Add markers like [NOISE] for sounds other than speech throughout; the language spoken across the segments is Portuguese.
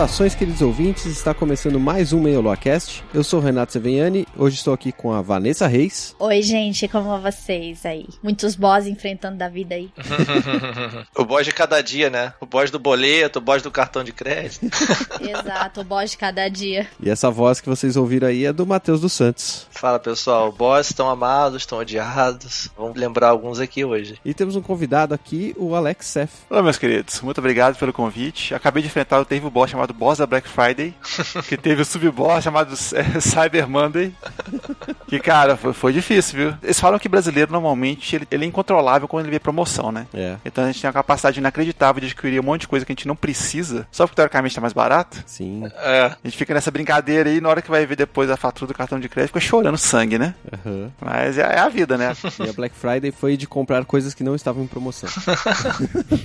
Saudações, queridos ouvintes. Está começando mais um Meio Cast. Eu sou o Renato Seveniani. Hoje estou aqui com a Vanessa Reis. Oi, gente, como vocês aí? Muitos boss enfrentando da vida aí. [LAUGHS] o boss de cada dia, né? O boss do boleto, o boss do cartão de crédito. [LAUGHS] Exato, o boss de cada dia. E essa voz que vocês ouviram aí é do Matheus dos Santos. Fala, pessoal. Boss estão amados, estão odiados. Vamos lembrar alguns aqui hoje. E temos um convidado aqui, o Alex Seth. Olá, meus queridos. Muito obrigado pelo convite. Acabei de enfrentar o Teve Boss chamado Boss da Black Friday, [LAUGHS] que teve o sub-boss chamado é, Cyber Monday, que, cara, foi, foi, difícil, viu? Eles falam que brasileiro, normalmente, ele, ele, é incontrolável quando ele vê promoção, né? É. Então a gente tem uma capacidade inacreditável de adquirir um monte de coisa que a gente não precisa, só porque teoricamente tá mais barato. Sim. É. A gente fica nessa brincadeira aí, na hora que vai ver depois a fatura do cartão de crédito, fica chorando sangue, né? Uhum. Mas é, é, a vida, né? E a Black Friday foi de comprar coisas que não estavam em promoção. [LAUGHS]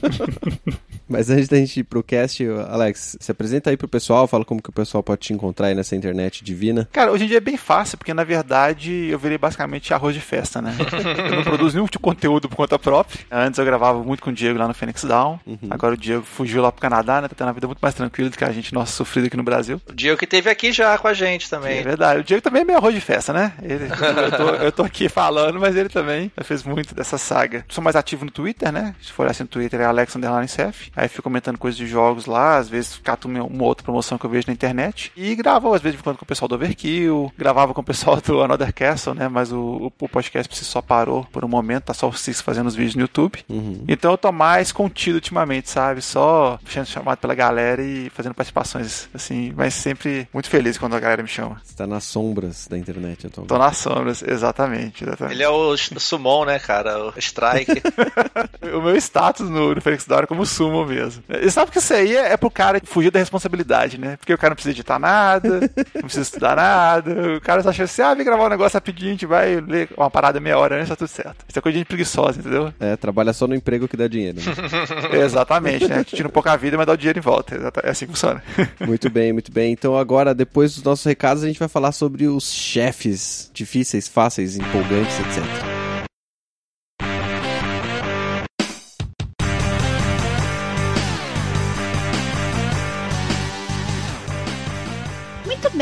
[LAUGHS] Mas antes da gente ir pro cast, Alex, se apresenta aí pro pessoal, fala como que o pessoal pode te encontrar aí nessa internet divina. Cara, hoje em dia é bem fácil, porque na verdade eu virei basicamente arroz de festa, né? [LAUGHS] eu não produzo nenhum tipo de conteúdo por conta própria. Antes eu gravava muito com o Diego lá no Phoenix Down. Uhum. Agora o Diego fugiu lá pro Canadá, né? Tá tendo uma vida muito mais tranquila do que a gente, nossa, sofrido aqui no Brasil. O Diego que teve aqui já com a gente também. É verdade. O Diego também é meio arroz de festa, né? Ele, eu, tô, eu, tô, aqui falando, mas ele também fez muito dessa saga. Sou mais ativo no Twitter, né? Se for assim no Twitter é Alex Underline Aí fico comentando coisas de jogos lá, às vezes cato uma, uma outra promoção que eu vejo na internet. E gravava às vezes com o pessoal do Overkill, gravava com o pessoal do Another Castle, né? Mas o, o, podcast por si só parou por um momento, tá só o Cis fazendo os vídeos no YouTube. Uhum. Então eu tô mais contido ultimamente, sabe? Só sendo chamado pela galera e fazendo participações, assim, mas sempre muito feliz quando a galera me chama. Você tá nas sombras da internet atualmente. Tô nas sombras, exatamente, exatamente. Ele é o Summon, né, cara? O Strike. [LAUGHS] o meu status no, no Felix Dora é como Summon mesmo. E sabe que isso aí é, é pro cara fugir da responsabilidade, né? Porque o cara não precisa editar nada, não precisa estudar nada. O cara só acha assim, ah, vem gravar um negócio rapidinho, a gente vai ler uma parada meia hora antes, tá tudo certo. Isso é coisa de gente preguiçosa, entendeu? É, trabalha só no emprego que dá dinheiro. Né? [LAUGHS] Exatamente, né? Tira um pouco a vida, mas dá o dinheiro em volta. É assim que funciona. [LAUGHS] muito bem, muito bem. Então agora, depois dos nossos recados, a gente vai falar sobre os chefes difíceis, fáceis, empolgantes, etc.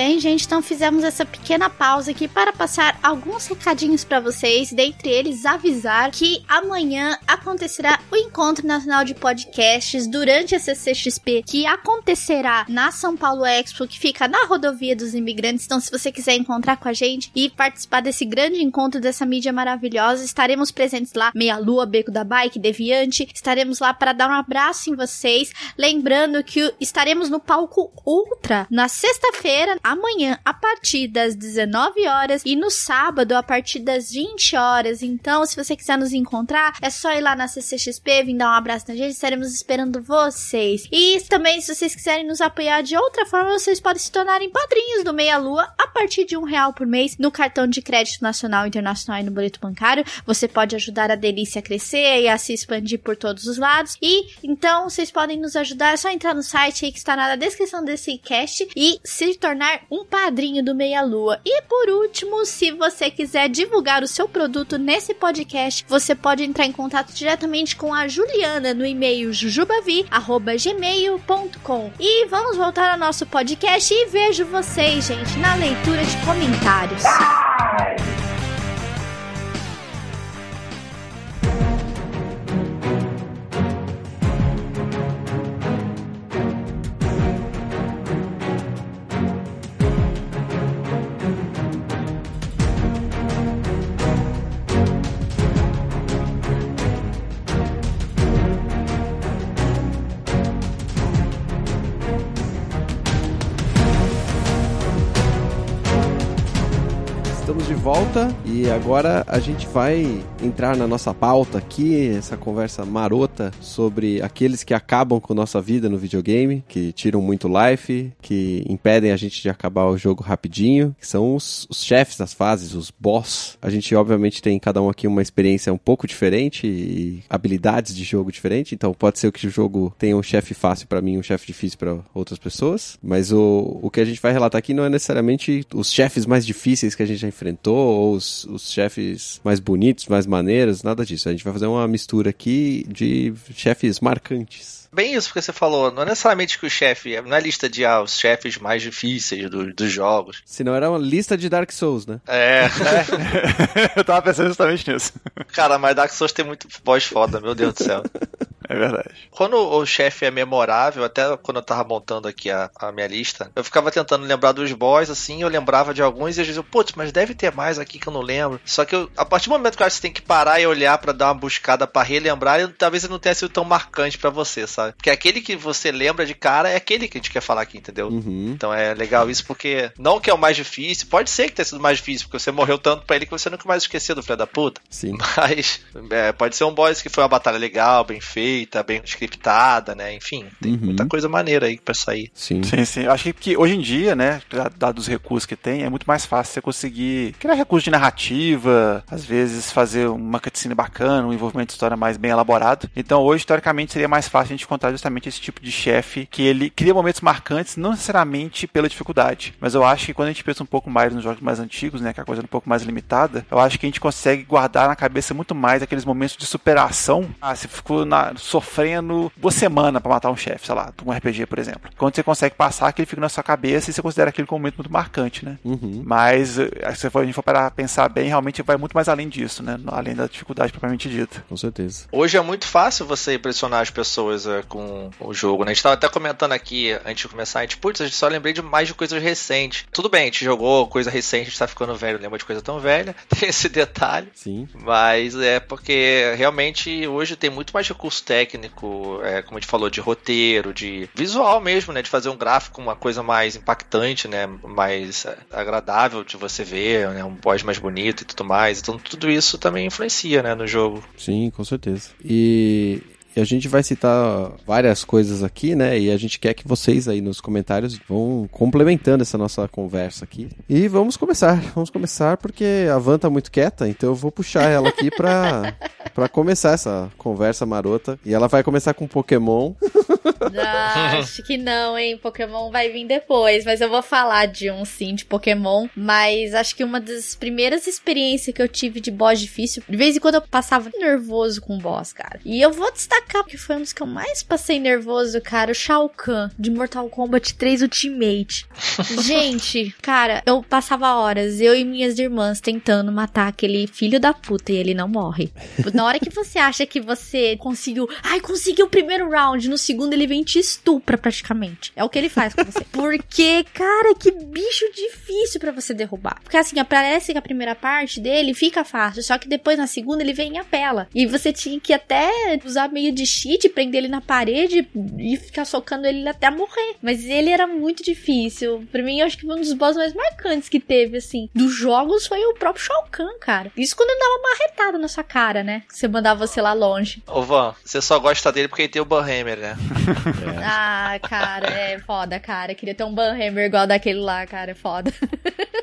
bem, gente, então fizemos essa pequena pausa aqui para passar alguns recadinhos para vocês, dentre eles avisar que amanhã acontecerá o Encontro Nacional de Podcasts durante a CCXP, que acontecerá na São Paulo Expo, que fica na rodovia dos imigrantes. Então, se você quiser encontrar com a gente e participar desse grande encontro dessa mídia maravilhosa, estaremos presentes lá, Meia Lua, Beco da Bike, Deviante, estaremos lá para dar um abraço em vocês, lembrando que estaremos no palco Ultra na sexta-feira, amanhã a partir das 19 horas e no sábado a partir das 20 horas. Então, se você quiser nos encontrar, é só ir lá na CCXP, vir dar um abraço na gente, estaremos esperando vocês. E também, se vocês quiserem nos apoiar de outra forma, vocês podem se tornarem padrinhos do Meia Lua a partir de um real por mês no cartão de crédito nacional, internacional e no boleto bancário. Você pode ajudar a delícia a crescer e a se expandir por todos os lados. E então vocês podem nos ajudar, é só entrar no site aí que está na descrição desse cast e se tornar um padrinho do Meia Lua. E por último, se você quiser divulgar o seu produto nesse podcast, você pode entrar em contato diretamente com a Juliana no e-mail jujubavi@gmail.com. E vamos voltar ao nosso podcast e vejo vocês, gente, na leitura de comentários. Volta e agora a gente vai entrar na nossa pauta aqui, essa conversa marota sobre aqueles que acabam com nossa vida no videogame, que tiram muito life, que impedem a gente de acabar o jogo rapidinho, que são os, os chefes das fases, os boss. A gente obviamente tem cada um aqui uma experiência um pouco diferente e habilidades de jogo diferente, então pode ser que o jogo tenha um chefe fácil para mim, um chefe difícil para outras pessoas, mas o, o que a gente vai relatar aqui não é necessariamente os chefes mais difíceis que a gente já enfrentou ou os, os chefes mais bonitos, mais maneiros, nada disso. A gente vai fazer uma mistura aqui de chefes marcantes. Bem isso que você falou, não é necessariamente que o chefe, não é lista de ah, os chefes mais difíceis do, dos jogos. Senão era uma lista de Dark Souls, né? É, [LAUGHS] Eu tava pensando justamente nisso. cara, mas Dark Souls tem muito voz foda, meu Deus do céu. [LAUGHS] É verdade. Quando o chefe é memorável, até quando eu tava montando aqui a, a minha lista, eu ficava tentando lembrar dos boss, assim, eu lembrava de alguns e às vezes eu, putz, mas deve ter mais aqui que eu não lembro. Só que eu, a partir do momento que eu acho que você tem que parar e olhar pra dar uma buscada pra relembrar, ele- talvez ele não tenha sido tão marcante pra você, sabe? Porque aquele que você lembra de cara é aquele que a gente quer falar aqui, entendeu? Uhum. Então é legal isso porque não que é o mais difícil, pode ser que tenha sido mais difícil, porque você morreu tanto pra ele que você nunca mais esqueceu do filho da puta. Sim. [LAUGHS] Mas é, pode ser um boss que foi uma batalha legal, bem feita, bem scriptada, né? Enfim, tem Uhum. muita coisa maneira aí pra sair. Sim. Sim, sim. Eu acho que, que hoje em dia, né, dados os recursos que tem, é muito mais fácil você conseguir criar recursos de narrativa, às vezes fazer uma cutscene bacana, um envolvimento de história mais bem elaborado. Então hoje, teoricamente, seria mais fácil a gente encontrar justamente esse tipo de chefe que ele cria momentos marcantes, não necessariamente pela dificuldade. Mas eu acho que quando a gente pensa um pouco mais nos jogos mais antigos, né, que a coisa é um pouco mais limitada, eu acho que a gente consegue guardar na cabeça muito mais aqueles momentos de superação. Ah, você ficou na- sofrendo uma semana pra matar um chefe, sei lá, um RPG, por exemplo. Quando você consegue passar, aquele fica na sua cabeça e você considera aquele como um momento muito marcante, né? Uhum. Mas eh, se a gente for parar pensar bem, realmente vai muito mais além disso, né? Além da dificuldade propriamente dita. Com certeza. Hoje é muito fácil você impressionar as pessoas é, com o jogo, né? A gente tava até comentando aqui, antes de começar, a gente, putz, a gente só lembrei de mais de coisas recentes. Tudo bem, a gente jogou coisa recente, a gente tá ficando velho, lembra de coisa tão velha, [LAUGHS] tem esse detalhe. Sim. Mas é porque realmente hoje tem muito mais recurso técnico, é, como a gente falou, de roteiro, de visual mesmo, né? De fazer um gráfico uma coisa mais impactante, né? Mais é, agradável de você ver, né? Um boss mais bonito e tudo mais. Então tudo isso também influencia, né? No jogo. Sim, com certeza. E, e a gente vai citar várias coisas aqui, né? E a gente quer que vocês aí nos comentários vão complementando essa nossa conversa aqui. E vamos começar. [LAUGHS] Vamos começar porque a Van tá muito quieta, então eu vou puxar ela aqui pra, [LAUGHS] pra começar essa conversa marota. E ela vai começar com Pokémon. Ah, acho que não, hein? Pokémon vai vir depois, mas eu vou falar de um sim de Pokémon. Mas acho que uma das primeiras experiências que eu tive de boss difícil, de vez em quando eu passava nervoso com o boss, cara. E eu vou destacar porque foi um dos que eu mais passei nervoso, cara, o Shao Kahn de Mortal Kombat 3 Ultimate. [LAUGHS] Gente, cara, eu passava horas, eu e minhas irmãs, tentando matar aquele filho da puta e ele não morre. Na hora que você acha que você conseguiu, ai, conseguiu o primeiro round, no segundo ele vem e te estupra praticamente. É o que ele faz com você. [LAUGHS] Porque, cara, que bicho difícil pra você derrubar. Porque assim, parece que a primeira parte dele fica fácil, só que depois na segunda ele vem e apela. E você tinha que até usar meio de cheat, prender ele na parede e ficar socando ele até morrer. Mas ele era muito difícil. Pra mim, eu acho que um dos boss mais marcantes que teve, assim, dos jogos foi o próprio Shao Kahn, cara. Isso quando ele dava uma marretada na sua cara, né? Você mandava você lá longe. Ô Van, você só gosta dele porque ele tem o Banhammer, né? [LAUGHS] Ah, cara, é foda, cara. Queria ter um Banhammer igual daquele lá, cara. É foda.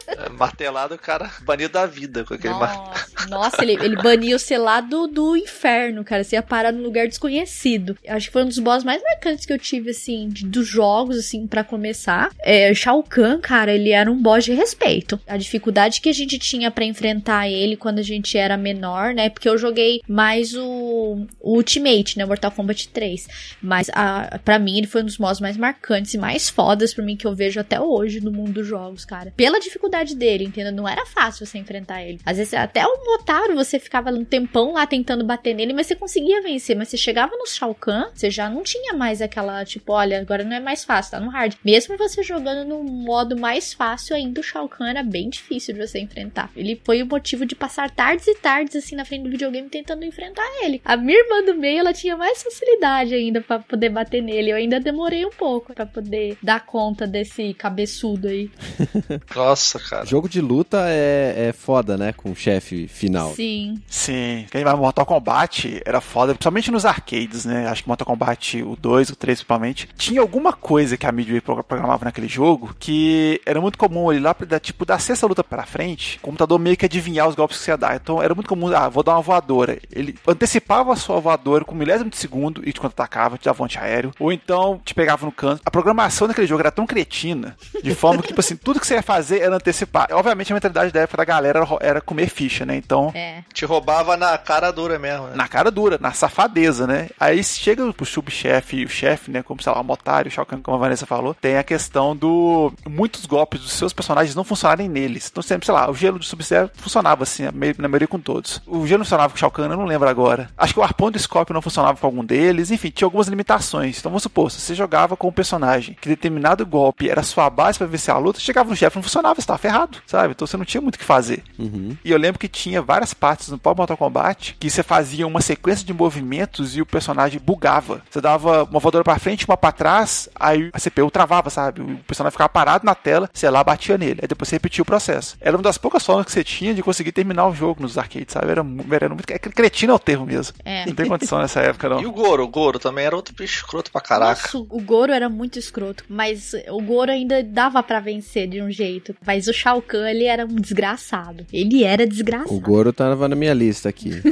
É, [LAUGHS] Martelado, o cara banido da vida com aquele mar... Nossa, nossa ele, ele bania você lá do, do inferno, cara. Você ia parar num lugar desconhecido. Acho que foi um dos boss mais marcantes que eu tive, assim, de- dos jogos, assim, pra começar. É, Shao Kahn, cara, ele era um boss de respeito. A dificuldade que a gente tinha pra enfrentar ele quando a gente era menor, né? Porque eu joguei mais o, o Ultimate, né? Mortal Kombat 3. Mas a, pra mim ele foi um dos boss mais marcantes e mais fodas pra mim que eu vejo até hoje no mundo dos jogos, cara. Pela dificuldade dele, entendeu? Não era fácil você enfrentar ele. Às vezes até o Motaro você ficava um tempão lá tentando bater nele, mas você conseguia vencer. Mas você chegava no Shao Kahn, você já não tinha mais aquela, tipo, olha, agora não é mais fácil, tá no hard. Mesmo você jogando no modo mais fácil ainda, o Shao Kahn era bem difícil de você enfrentar. Ele foi o motivo de passar tardes e tardes assim na frente do videogame tentando enfrentar ele. A minha irmã do meio, ela tinha mais facilidade ainda para poder bater nele. Eu ainda demorei um pouco para poder dar conta desse cabeçudo aí. [LAUGHS] Nossa, cara. Jogo de luta é, é foda, né? Com o chefe final. Sim. Sim. Quem vai Mortal Kombat era foda, principalmente nos arcades, né? Acho que Mortal Kombat, o 2, o 3 principalmente, tinha alguma coisa que a Midway programava naquele jogo que era muito comum ele lá, tipo, da sexta luta pra frente, o computador meio que adivinhar os golpes que você ia dar. Então era muito comum, ah, vou dar uma voadora. Ele antecipava a sua voadora com um milésimo de segundo e te contra-atacava, te dava um antiaéreo. Ou então te pegava no canto. A programação daquele jogo era tão cretina, de forma que, tipo assim, [LAUGHS] tudo que você ia fazer era antecipar. Obviamente a mentalidade da época da galera era comer ficha, né? Então. É. Te roubava na cara dura mesmo, né? Na cara dura, na safadeza, né? Aí chega pro subchefe e o chefe, né? Como, sei lá, o Motário, o Shao Kahn, como a Vanessa falou, tem a questão do. Muitos golpes dos seus personagens não funcionarem neles. Então, sempre, sei lá, o gelo do Sub-Zero funcionava assim, na maioria com todos. O gelo funcionava com o Shao Kahn, eu não lembro agora. Acho que o arpão do Scorpion não funcionava com algum deles. Enfim, tinha algumas limitações. Então, vamos supor, se você jogava com um personagem que determinado golpe era sua base para vencer a luta, chegava no chefe não funcionava, você estava ferrado, sabe? Então você não tinha muito o que fazer. Uhum. E eu lembro que tinha várias partes no próprio Mortal Kombat que você fazia uma sequência de movimentos e o personagem bugava. Você dava uma voadora para frente, uma para trás, aí a CPU travava, sabe? O personagem ficava parado na tela, sei lá, batia nele. Aí depois você repetia o processo. Era uma das poucas formas que você tinha de conseguir terminar o jogo nos arcades, sabe? Era, era muito. É, cretino é o termo mesmo. É. Não tem condição nessa época, não. E o Goro? O Goro também era outro bicho escroto pra caraca. Nossa, o Goro era muito escroto, mas o Goro ainda dava para vencer de um jeito. Mas o Shao Kahn, ele era um desgraçado. Ele era desgraçado. O Goro tava na minha lista aqui. [LAUGHS]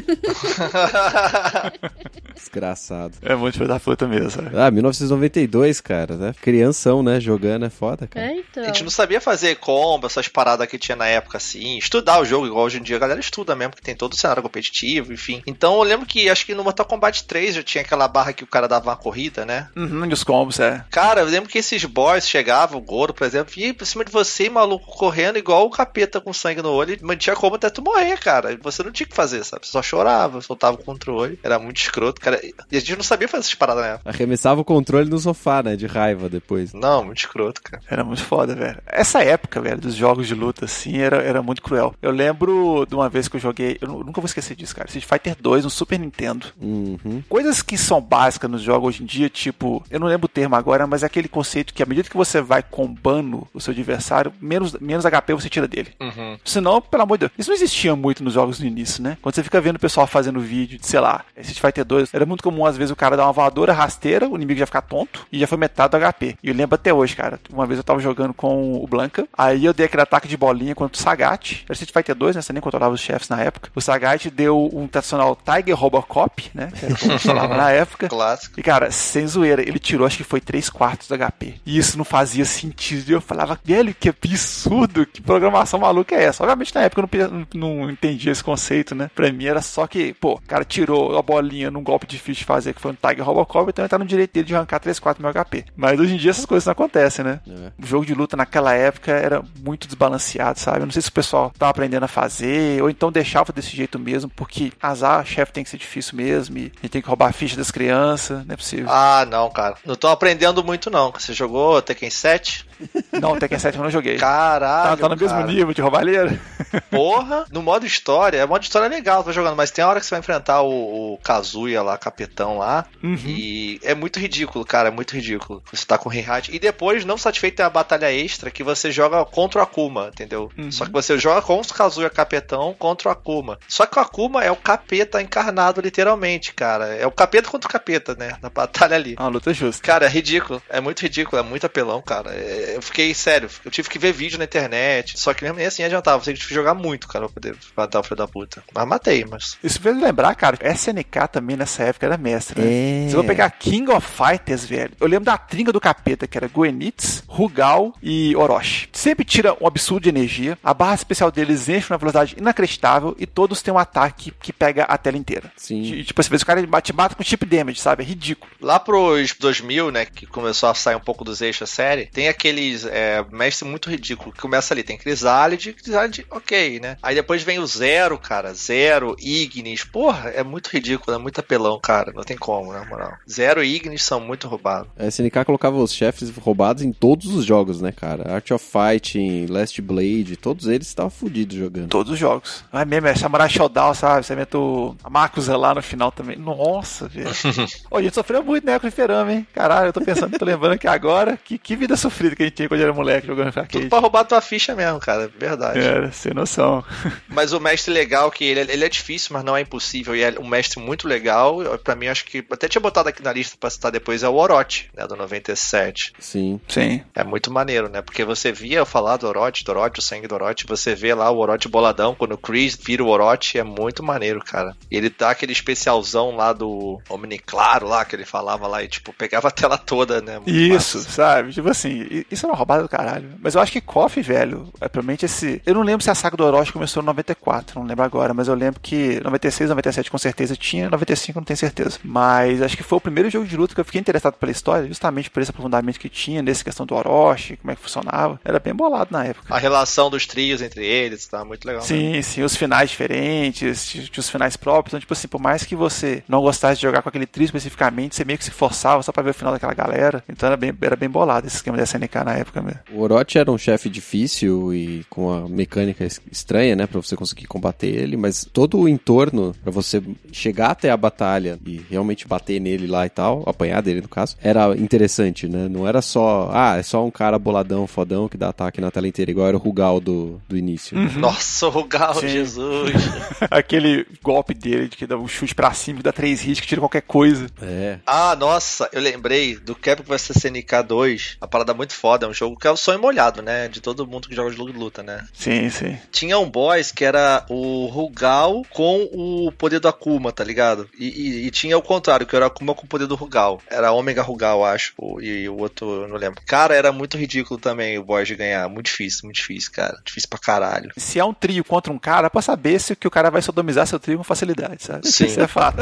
Desgraçado. É muito filho da puta mesmo, sabe? Ah, 1992, cara, né? Crianção, né? Jogando é foda, cara. É, então. A gente não sabia fazer combo, essas paradas que tinha na época assim, estudar o jogo, igual hoje em dia a galera estuda mesmo, que tem todo o cenário competitivo, enfim. Então eu lembro que acho que no Mortal Kombat 3 já tinha aquela barra que o cara dava uma corrida, né? Uhum, e os combos, é. Cara, eu lembro que esses boys chegavam, o Goro, por exemplo, ia por cima de você, maluco, correndo igual o capeta com sangue no olho, e tinha como até tu morrer, cara. Você não tinha que fazer, sabe? Você só chorava, soltava o controle. Era muito escroto, cara. E a gente não sabia fazer essas paradas época. Arremessava o controle no sofá, né? De raiva depois. Não, muito escroto, cara. Era muito foda, velho. Essa época, velho, dos jogos de luta, assim, era, era muito cruel. Eu lembro de uma vez que eu joguei, eu nunca vou esquecer disso, cara. Street Fighter 2 no Super Nintendo. Uhum. Coisas que são básicas nos jogos hoje em dia, tipo, eu não lembro o termo agora, mas é aquele conceito que à medida que você vai combando o seu adversário, menos, menos HP você tira dele. Uhum. Senão, pelo amor de Deus, isso não existia muito nos jogos no início, né? Quando você fica vendo o pessoal fazendo vídeo de, sei lá, Street Fighter 2, era muito comum às vezes o cara dar uma voadora rasteira, o inimigo já ficar tonto e já foi metade do HP. E eu lembro até hoje, cara. Uma vez eu tava jogando com o Blanca, aí eu dei aquele ataque de bolinha contra o Sagat. Era Street Fighter 2, né? Você nem controlava os chefes na época. O Sagat deu um tradicional Tiger Robocop, né? Que era como falava [LAUGHS] na época. Clássico. E, cara, sem zoeira, ele tirou acho que foi 3 quartos do HP. E isso não fazia sentido. E eu falava, velho, que absurdo, que programação maluca é essa? Obviamente na época eu não, não entendia esse conceito, né? Pra mim era só que, pô, o cara tirou a bolinha num golpe difícil de fazer, que foi um Tiger Robocop, então ele tá no direito dele de arrancar 3, 4 mil HP. Mas hoje em dia essas coisas não acontecem, né? É. O jogo de luta naquela época era muito desbalanceado, sabe? Eu não sei se o pessoal tava aprendendo a fazer, ou então deixava desse jeito mesmo, porque azar, chefe tem que ser difícil mesmo, e a gente tem que roubar a ficha das crianças, não é possível. Ah, não, cara. Não tô aprendendo muito, não. Você jogou Tekken 7? [LAUGHS] Não, Tekken 7 eu não joguei. Caralho. Tá, tá no mesmo cara. nível de roubalheira? Porra, no modo história, é modo história legal, tô jogando, mas tem a hora que você vai enfrentar o, o Kazuya lá, capitão lá, Uhum. e é muito ridículo, cara, é muito ridículo. Você tá com o Reinhardt, e depois, não satisfeito, tem a batalha extra que você joga contra o Akuma, entendeu? Uhum. Só que você joga com o Kazuya capetão contra o Akuma. Só que o Akuma é o capeta encarnado, literalmente, cara. É o capeta contra o capeta, né, na batalha ali. Ah, luta justa. Cara, é ridículo. É muito ridículo, é muito apelão, cara. É, eu fiquei sério, eu tive que ver vídeo na internet. Só que mesmo assim adiantava, você tinha que jogar muito, cara, pra poder matar o filho da puta. Mas matei, mas. Isso fez lembrar, cara, SNK também nessa época era mestre, né? É. Se eu vou pegar King of Fighters, velho, eu lembro da tringa do capeta, que era Goenitz, Rugal e Orochi. Sempre tira um absurdo de energia, a barra especial deles enche uma velocidade inacreditável e todos têm um ataque que pega a tela inteira. Sim. E, tipo, às vezes o cara te mata com chip damage, sabe? É ridículo. Lá pros 2000, né, que começou a sair um pouco dos eixos a série, tem aqueles é, mestre muito ridículo que começa ali. Tem Crisalid, Crisalid, ok, né? Aí depois vem o Zero, cara. Zero, Ignis. Porra, é muito ridículo, é muito apelão. Apelão, cara. Não tem como, na moral. Zero e Ignis são muito roubados. A SNK colocava os chefes roubados em todos os jogos, né, cara? Art of Fighting, Last Blade, todos eles estavam fodidos jogando. Todos os jogos. Ah, mesmo, é Samurai Showdown, sabe? Você meteu a Marcos lá no final também. Nossa, velho. [LAUGHS] Ô, a gente sofreu muito, né, com o fliperama, hein? Caralho, eu tô pensando, tô lembrando aqui agora, que, que vida sofrida que a gente tinha quando era moleque jogando Tudo arcade. pra roubar tua ficha mesmo, cara. Verdade. Era, sem noção. Mas o mestre legal, que ele, ele é difícil, mas não é impossível. E é um mestre muito legal. Eu- Pra mim, acho que. Até tinha botado aqui na lista pra citar depois, é o Orochi, né? Do 97. Sim. Sim. É muito maneiro, né? Porque você via eu falar do Orochi, do Orochi, o sangue do Orochi, você vê lá o Orochi boladão, quando o Chris vira o Orochi, é muito maneiro, cara. E ele dá aquele especialzão lá do Omni Claro lá, que ele falava lá, e tipo, pegava a tela toda, né? Muito Isso, massa. sabe? Tipo assim, isso é uma roubada do caralho. Mas eu acho que KOF, velho, é provavelmente esse. Eu não lembro se a saga do Orochi começou em 94, não lembro agora, mas eu lembro que 96, 97 com certeza tinha, 95 não tenho certeza. Mas acho que foi o primeiro jogo de luta que eu fiquei interessado pela história, justamente por esse aprofundamento que tinha nessa questão do Orochi, como é que funcionava. Era bem bolado na época. A relação dos trios entre eles, tá muito legal. né? Sim, sim, os finais diferentes, tinha os finais próprios. Então, tipo assim, por mais que você não gostasse de jogar com aquele trio especificamente, você meio que se forçava só pra ver o final daquela galera. Então era bem, era bem bolado esse esquema da SNK na época mesmo. O Orochi era um chefe difícil e com uma mecânica es- estranha, né, Pra você conseguir combater ele, mas todo o entorno pra você chegar até a batalha e realmente bater nele lá e tal, apanhar dele no caso, era interessante, né? Não era só, ah, é só um cara boladão, fodão que dá ataque na tela inteira, igual era o Rugal do, do início. Nossa, o Gal, Sim. Jesus. [LAUGHS] Aquele golpe dele de que dá um chute pra cima, dá três hits, que tira qualquer coisa. É. Ah, nossa, eu lembrei do Capcom vs SNK 2. Uma parada muito foda, é um jogo que é o sonho molhado, né? De todo mundo que joga de luta, né? Sim, sim. Tinha um boss que era o Rugal com o poder do Akuma, tá ligado? E, e- e tinha o contrário, que era Akuma com o poder do Rugal. Era Omega Rugal, acho. o- E o outro, eu não lembro. Cara, era muito ridículo também o de ganhar. Muito difícil, muito difícil, cara. Difícil pra caralho. Se é um trio contra um cara, é pra saber se que o cara vai sodomizar seu trio com facilidade, sabe? Sim. Isso é fato.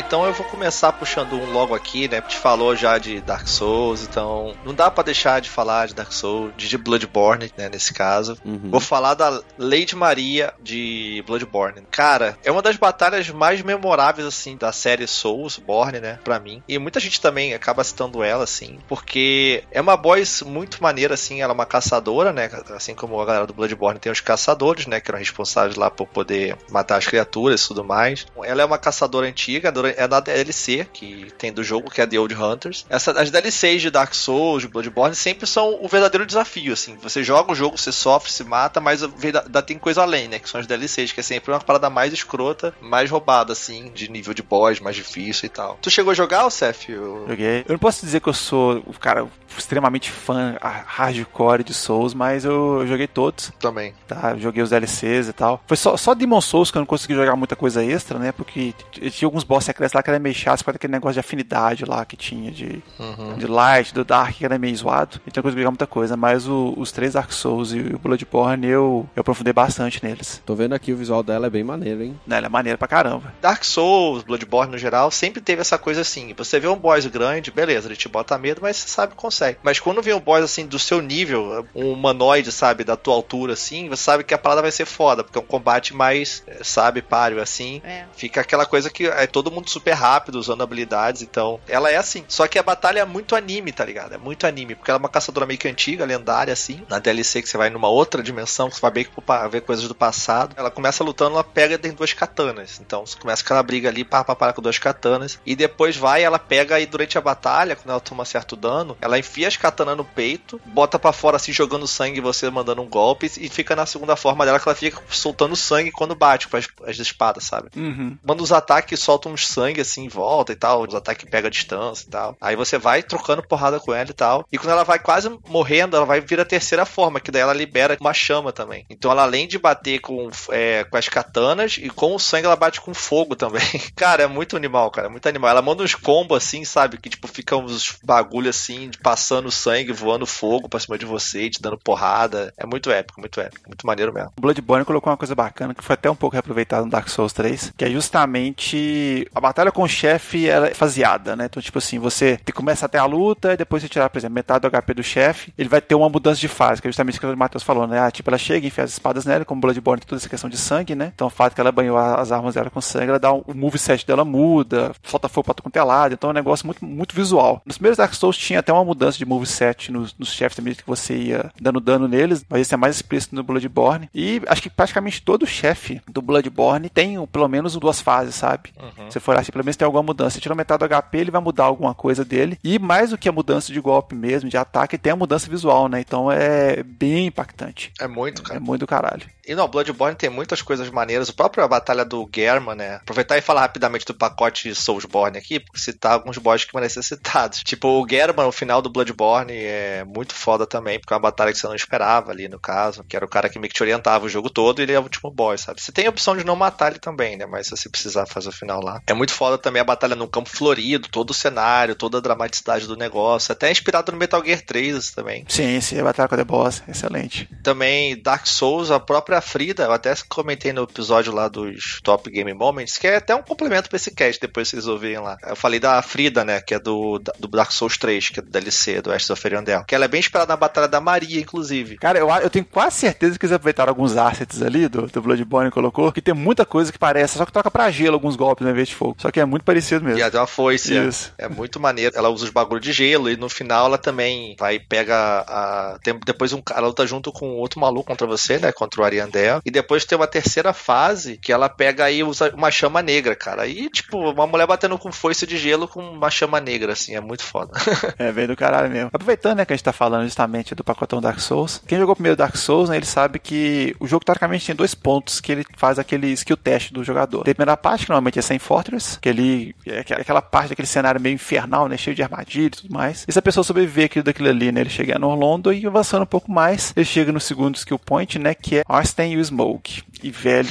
Então eu vou começar puxando um logo aqui, né? Te falou já de Dark Souls, então não dá pra deixar de falar de Dark Souls, de Bloodborne, né? Nesse caso. Uhum. Vou falar da Lady Maria de Bloodborne. Cara, é uma das batalhas mais memoráveis, assim, da série Soulsborne, né? Pra mim. E muita gente também acaba citando ela, assim, porque é uma boss muito maneira, assim. Ela é uma caçadora, né? Assim como a galera do Bloodborne tem os caçadores, né? Que eram responsáveis lá por poder matar as criaturas e tudo mais. Ela é uma caçadora antiga, é da DLC que tem do jogo, que é The Old Hunters. Essa, as DLCs de Dark Souls, de Bloodborne, sempre são o verdadeiro desafio, assim. Você joga o jogo, você sofre, se mata, mas ainda tem coisa além, né? Que são as DLCs, que é sempre uma parada mais escrota, mais roubada, assim, de nível de boss, mais difícil e tal. Tu chegou a jogar, o Cef? O... Joguei. Eu não posso dizer que eu sou o cara extremamente fã a- hardcore de Souls, mas eu, eu joguei todos, Também. tá? Eu Joguei os DLCs e tal. Foi só, só Demon Souls que eu não consegui jogar muita coisa extra, né? Porque tinha alguns boss secretos lá que era meio chato, com aquele negócio de afinidade lá que tinha, de, Uhum. de Light, do Dark, que era meio zoado. Então eu consegui muita coisa. Mas o- os três Dark Souls e o Bloodborne eu, eu aprofundei bastante neles. Tô vendo aqui o visual dela é bem maneiro, hein? Ela é maneira pra caramba. Dark Souls, Bloodborne no geral, sempre teve essa coisa assim. Você vê um boss grande, beleza, ele te bota medo, mas você sabe que consegue. Mas quando vem um boss assim do seu nível, um humanoide, sabe, da tua altura assim, você sabe que a parada vai ser foda, porque é um combate mais, eh, sabe, páreo assim. É. Fica aquela coisa que é todo mundo super rápido, usando habilidades, então ela é assim. Só que a batalha é muito anime, tá ligado? É muito anime, porque ela é uma caçadora meio que antiga, lendária, assim. Na DLC que você vai numa outra dimensão, que você vai bem que pa- ver coisas do passado. Ela começa lutando, ela pega tem duas katanas. Então você começa aquela briga ali, pá, pá, pá, com duas katanas. E depois vai, ela pega e durante a batalha, quando ela toma certo dano, ela enfia as katanas no peito, bota para fora assim, jogando sangue, você mandando um golpe, e fica na segunda forma dela que ela fica soltando sangue quando bate com as, as espadas, sabe? Uhum. Manda os ataques, soltam uns sangue assim em volta e tal, os ataques pega a distância e tal. Aí você vai trocando porrada com ela e tal. E quando ela vai quase morrendo, ela vai vir a terceira forma, que daí ela libera uma chama também. Então ela além de bater com, é, com as katanas e com o sangue, ela bate com fogo também. [LAUGHS] cara, é muito animal, cara, é muito animal. Ela manda uns combos assim, sabe? Que tipo, fica uns bagulho assim, passando sangue, voando fogo pra cima de você, te dando porrada. É muito épico, muito épico, muito maneiro mesmo. Bloodborne colocou uma coisa bacana que foi até um pouco reaproveitado no Dark Souls 3, que é justamente a batalha com o chefe ela é faseada, né? Então, tipo assim, você começa até a luta, e depois você tirar, por exemplo, metade do HP do chefe, ele vai ter uma mudança de fase, que é justamente o que o Matheus falou, né? Ah, tipo, ela chega, enfia as espadas nela, como Bloodborne tem toda essa questão de sangue, né? Então, o fato que ela banhou as armas dela com sangue, ela dá um, o moveset dela muda, solta fogo pra tudo é lado, então é um negócio muito, muito visual. Nos primeiros Dark Souls tinha até uma mudança de moveset nos, nos chefes também, que você ia dando dano neles, mas esse é mais explícito no Bloodborne. E acho que praticamente todo chefe do Bloodborne tem pelo menos duas fases, sabe? Uhum. For assim, pelo menos tem alguma mudança. Se tirou metade do HP, ele vai mudar alguma coisa dele. E mais do que a mudança de golpe mesmo, de ataque, tem a mudança visual, né? Então é bem impactante. É muito, É cara. muito do caralho. E não, Bloodborne tem muitas coisas maneiras. O próprio a batalha do German, né? Aproveitar e falar rapidamente do pacote Soulsborne aqui, porque citar alguns boss que merecem ser citados. Tipo, o German, o final do Bloodborne, é muito foda também, porque é uma batalha que você não esperava ali, no caso. Que era o cara que meio que te orientava o jogo todo e ele é o último boss, sabe? Você tem a opção de não matar ele também, né? Mas se você precisar fazer o final lá. É muito foda também a batalha num campo florido, todo o cenário, toda a dramaticidade do negócio. Até inspirado no Metal Gear 3 isso também. Sim, sim, a batalha com a The Boss, excelente. Também Dark Souls, a própria Frida, eu até comentei no episódio lá dos Top Game Moments, que é até um complemento pra esse cast, depois vocês ouvirem lá. Eu falei da Frida, né, que é do, do Dark Souls 3, que é do DLC, do Ashes of Ariandel, que ela é bem inspirada na Batalha da Maria, inclusive. Cara, eu, eu tenho quase certeza que eles aproveitaram alguns assets ali do, do Bloodborne colocou, que tem muita coisa que parece, só que troca pra gelo alguns golpes ao invés de fogo. Só que é muito parecido mesmo. E até uma foice, é. Isso. é muito maneiro. Ela usa os bagulhos de gelo e no final ela também vai pega a tem, depois um ela luta junto com outro maluco contra você, né, contra o Ariandel. E depois tem uma terceira fase que ela pega aí e usa uma chama negra, cara. E tipo, uma mulher batendo com foice de gelo com uma chama negra assim, é muito foda. [LAUGHS] É, bem do caralho mesmo. Aproveitando, né, que a gente tá falando justamente do pacotão Dark Souls. Quem jogou primeiro Dark Souls, né, ele sabe que o jogo, teoricamente, tem dois pontos que ele faz aquele skill test do jogador. Tem a primeira parte, que normalmente é sem Fortress, que ele é aquela parte daquele cenário meio infernal, né, cheio de armadilhas e tudo mais. E se a pessoa sobreviver aquilo daquilo ali, né, ele chega no Orlando e avançando um pouco mais, ele chega no segundo skill point, né, que é Arsten e o Smoke. E, velho,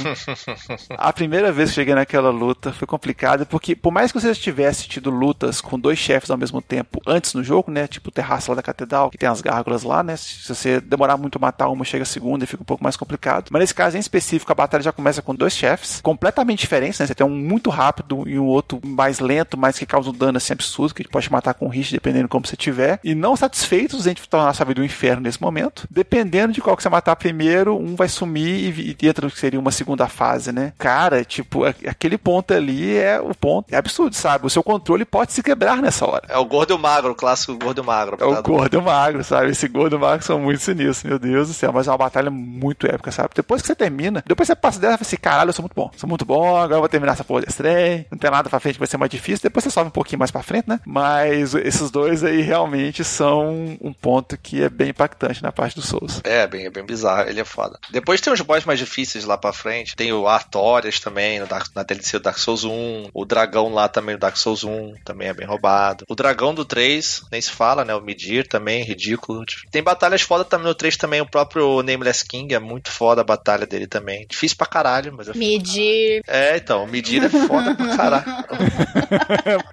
[LAUGHS] a primeira vez que cheguei naquela luta foi complicada, porque por mais que você tivesse tido lutas com dois chefes ao mesmo tempo antes no jogo, né? Tipo o terraço lá da catedral, que tem as gárgulas lá, né? Se você demorar muito a matar uma, chega a segunda e fica um pouco mais complicado. Mas nesse caso em específico, a batalha já começa com dois chefes completamente diferentes, né? Você tem um muito rápido e um outro mais lento, mas que causa um dano assim absurdo, que pode te matar com hit, dependendo de como você tiver. E não satisfeitos em tornar sua vida um inferno nesse momento, dependendo de qual que você matar primeiro, um vai sumir e, e entra no que seria uma segunda fase, né? Cara, tipo, aquele ponto ali é o ponto. É absurdo, sabe? O seu controle pode se quebrar nessa hora. É o gordo magro, o clássico gordo magro. É o tá? gordo magro, sabe? Esse gordo magro são muito sinistros, meu Deus do céu. Mas é uma batalha muito épica, sabe? Depois que você termina, depois você passa dela e fala assim: caralho, eu sou muito bom. Sou muito bom, agora eu vou terminar essa porra desse trem. Não tem nada pra frente, vai ser mais difícil. Depois você sobe um pouquinho mais pra frente, né? Mas esses dois aí realmente são um ponto que é bem impactante na parte do Souls. É, bem, é bem bizarro, ele é foda. Depois tem os boss mais difíceis lá pra frente. Tem o Artorias também, no Dark, na DLC do Dark Souls 1. O dragão lá também no Dark Souls 1, também é bem roubado. O dragão do 3, nem se fala, né? O Midir também, ridículo. Tem batalhas foda também no 3 também. O próprio Nameless King é muito foda a batalha dele também. Difícil pra caralho, mas é Medir. É, então, o Midir é foda pra caralho.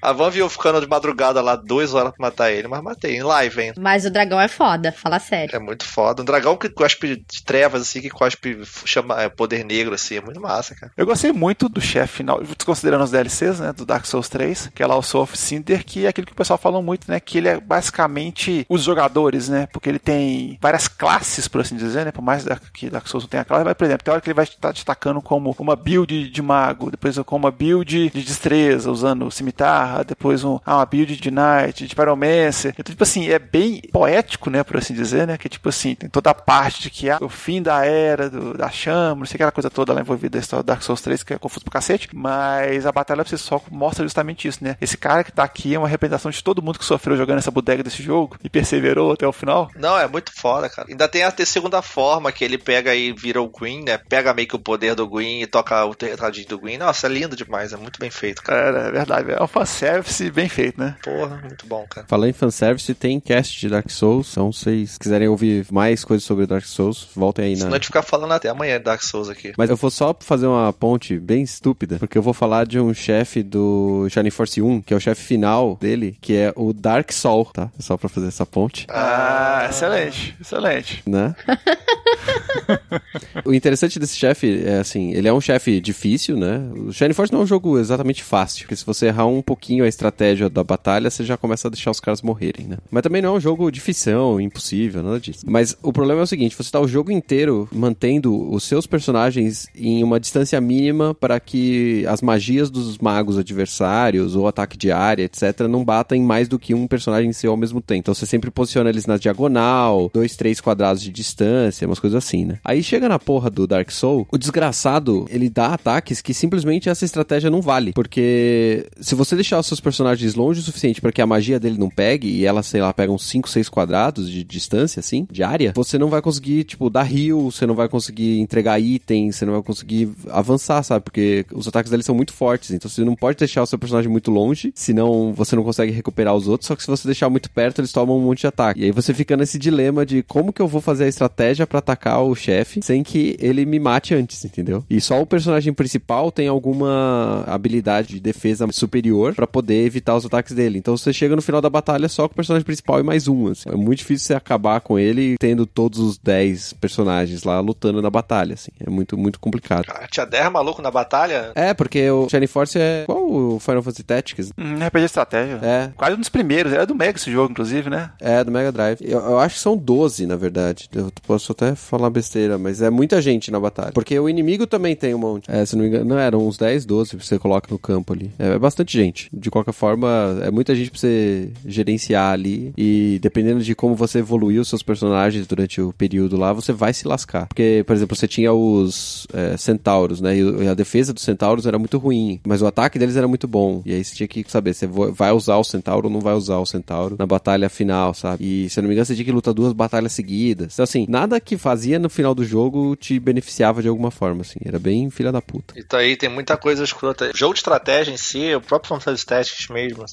a Van viu eu ficando de madrugada lá, duas horas pra matar ele, mas matei em live, hein? Mas o dragão é foda, fala sério. É muito foda. Um dragão que cospe de trevas, assim, que cospe chama é, poder negro, assim, é muito massa, cara. Eu gostei muito do chefe final, desconsiderando os DLCs, né, do Dark Souls 3, que é lá o Soul of Cinder, que é aquilo que o pessoal fala muito, né, que ele é basicamente os jogadores, né, porque ele tem várias classes, por assim dizer, né, por mais que Dark Souls não tenha classe, mas, por exemplo, tem hora que ele vai estar destacando como uma build de mago, depois como uma build de destreza, usando cimitarra, depois um, ah, uma build de knight, de pyromancer, então, tipo assim, é bem poético, né, por assim dizer, né, que tipo assim, tem toda a parte de que é o fim da era do, da chama, não sei aquela coisa toda lá envolvida da história do Dark Souls 3, que é confuso pro cacete, mas a batalha si só mostra justamente isso, né? Esse cara que tá aqui é uma representação de todo mundo que sofreu jogando essa bodega desse jogo e perseverou até o final? Não, é muito foda, cara. Ainda tem a segunda forma que ele pega e vira o Green, né? Pega meio que o poder do Green e toca o tecladinho do Green. Nossa, é lindo demais, é muito bem feito, cara. É, é verdade, é um fanservice bem feito, né? Porra, muito bom, cara. Falando em fanservice, tem cast de Dark Souls, então se vocês quiserem ouvir mais coisas sobre Dark Souls, voltem aí na... Senão a gente ficar falando até amanhã de Dark Souls aqui. Mas eu vou só fazer uma ponte bem estúpida, porque eu vou falar de um chefe do Shining Force 1, que é o chefe final dele, que é o Dark Soul, tá? Só pra fazer essa ponte. Ah, excelente, excelente. Né? [LAUGHS] o interessante desse chefe é assim, ele é um chefe difícil, né? O Shining Force não é um jogo exatamente fácil, porque se você errar um pouquinho a estratégia da batalha, você já começa a deixar os caras morrerem, né? Mas também não é um jogo difícil, impossível, nada disso. Mas o problema é o seguinte, você tá o jogo inteiro mantendo os seus personagens em uma distância mínima para que as magias dos magos adversários ou ataque de área, etc, não batam em mais do que um personagem seu ao mesmo tempo. Então você sempre posiciona eles na diagonal, dois, três quadrados de distância, umas coisas assim, né? Aí chega na porra do Dark Soul, o desgraçado, ele dá ataques que simplesmente essa estratégia não vale. Porque se você deixar os seus personagens longe o suficiente para que a magia dele não pegue, e ela, sei lá, pega uns 5, 6 quadrados de distância, assim, de área, você não vai conseguir, tipo, dar heal, você não vai conseguir entregar itens, você não vai conseguir avançar, sabe? Porque os ataques dele são muito fortes, então você não pode deixar o seu personagem muito longe, senão você não consegue recuperar os outros, só que se você deixar muito perto, eles tomam um monte de ataque. E aí você fica nesse dilema de como que eu vou fazer a estratégia para atacar o chefe sem que ele me mate antes, entendeu? E só o personagem principal tem alguma habilidade de defesa superior para poder evitar os ataques dele. Então você chega no final da batalha só com o personagem principal e mais um. Assim. É muito difícil você acabar com ele tendo todos os 10 personagens lá lutando na batalha, assim. É muito, muito complicado. Ah, tinha 10 maluco na batalha? É, porque o Shining Force é igual o Final Fantasy Tactics. Hum, RPG de estratégia. É. Quase um dos primeiros. Era do Mega esse jogo, inclusive, né? É, do Mega Drive. Eu, eu acho que são 12, na verdade. Eu posso até falar besteira, mas é muita gente na batalha. Porque o inimigo também tem um monte. É, se não me engano, não, eram uns 10, 12 que você coloca no campo ali. É, é bastante gente. De qualquer forma, é muita gente pra você gerenciar ali. E dependendo de como você evoluiu os seus personagens durante o período lá, você vai se lascar. Porque, por exemplo, você tinha os é, centauros, né? E a defesa dos centauros era muito ruim. Mas o ataque deles era muito bom. E aí você tinha que saber, você vai usar o centauro ou não vai usar o centauro na batalha final, sabe? E se eu não me engano, você tinha que lutar duas batalhas seguidas. Então, assim, nada que fazia no final do jogo te beneficiava de alguma forma, assim. Era bem filha da puta. Então aí tem muita coisa escrota. De estratégia em si, o próprio Fantasy Tactics mesmo,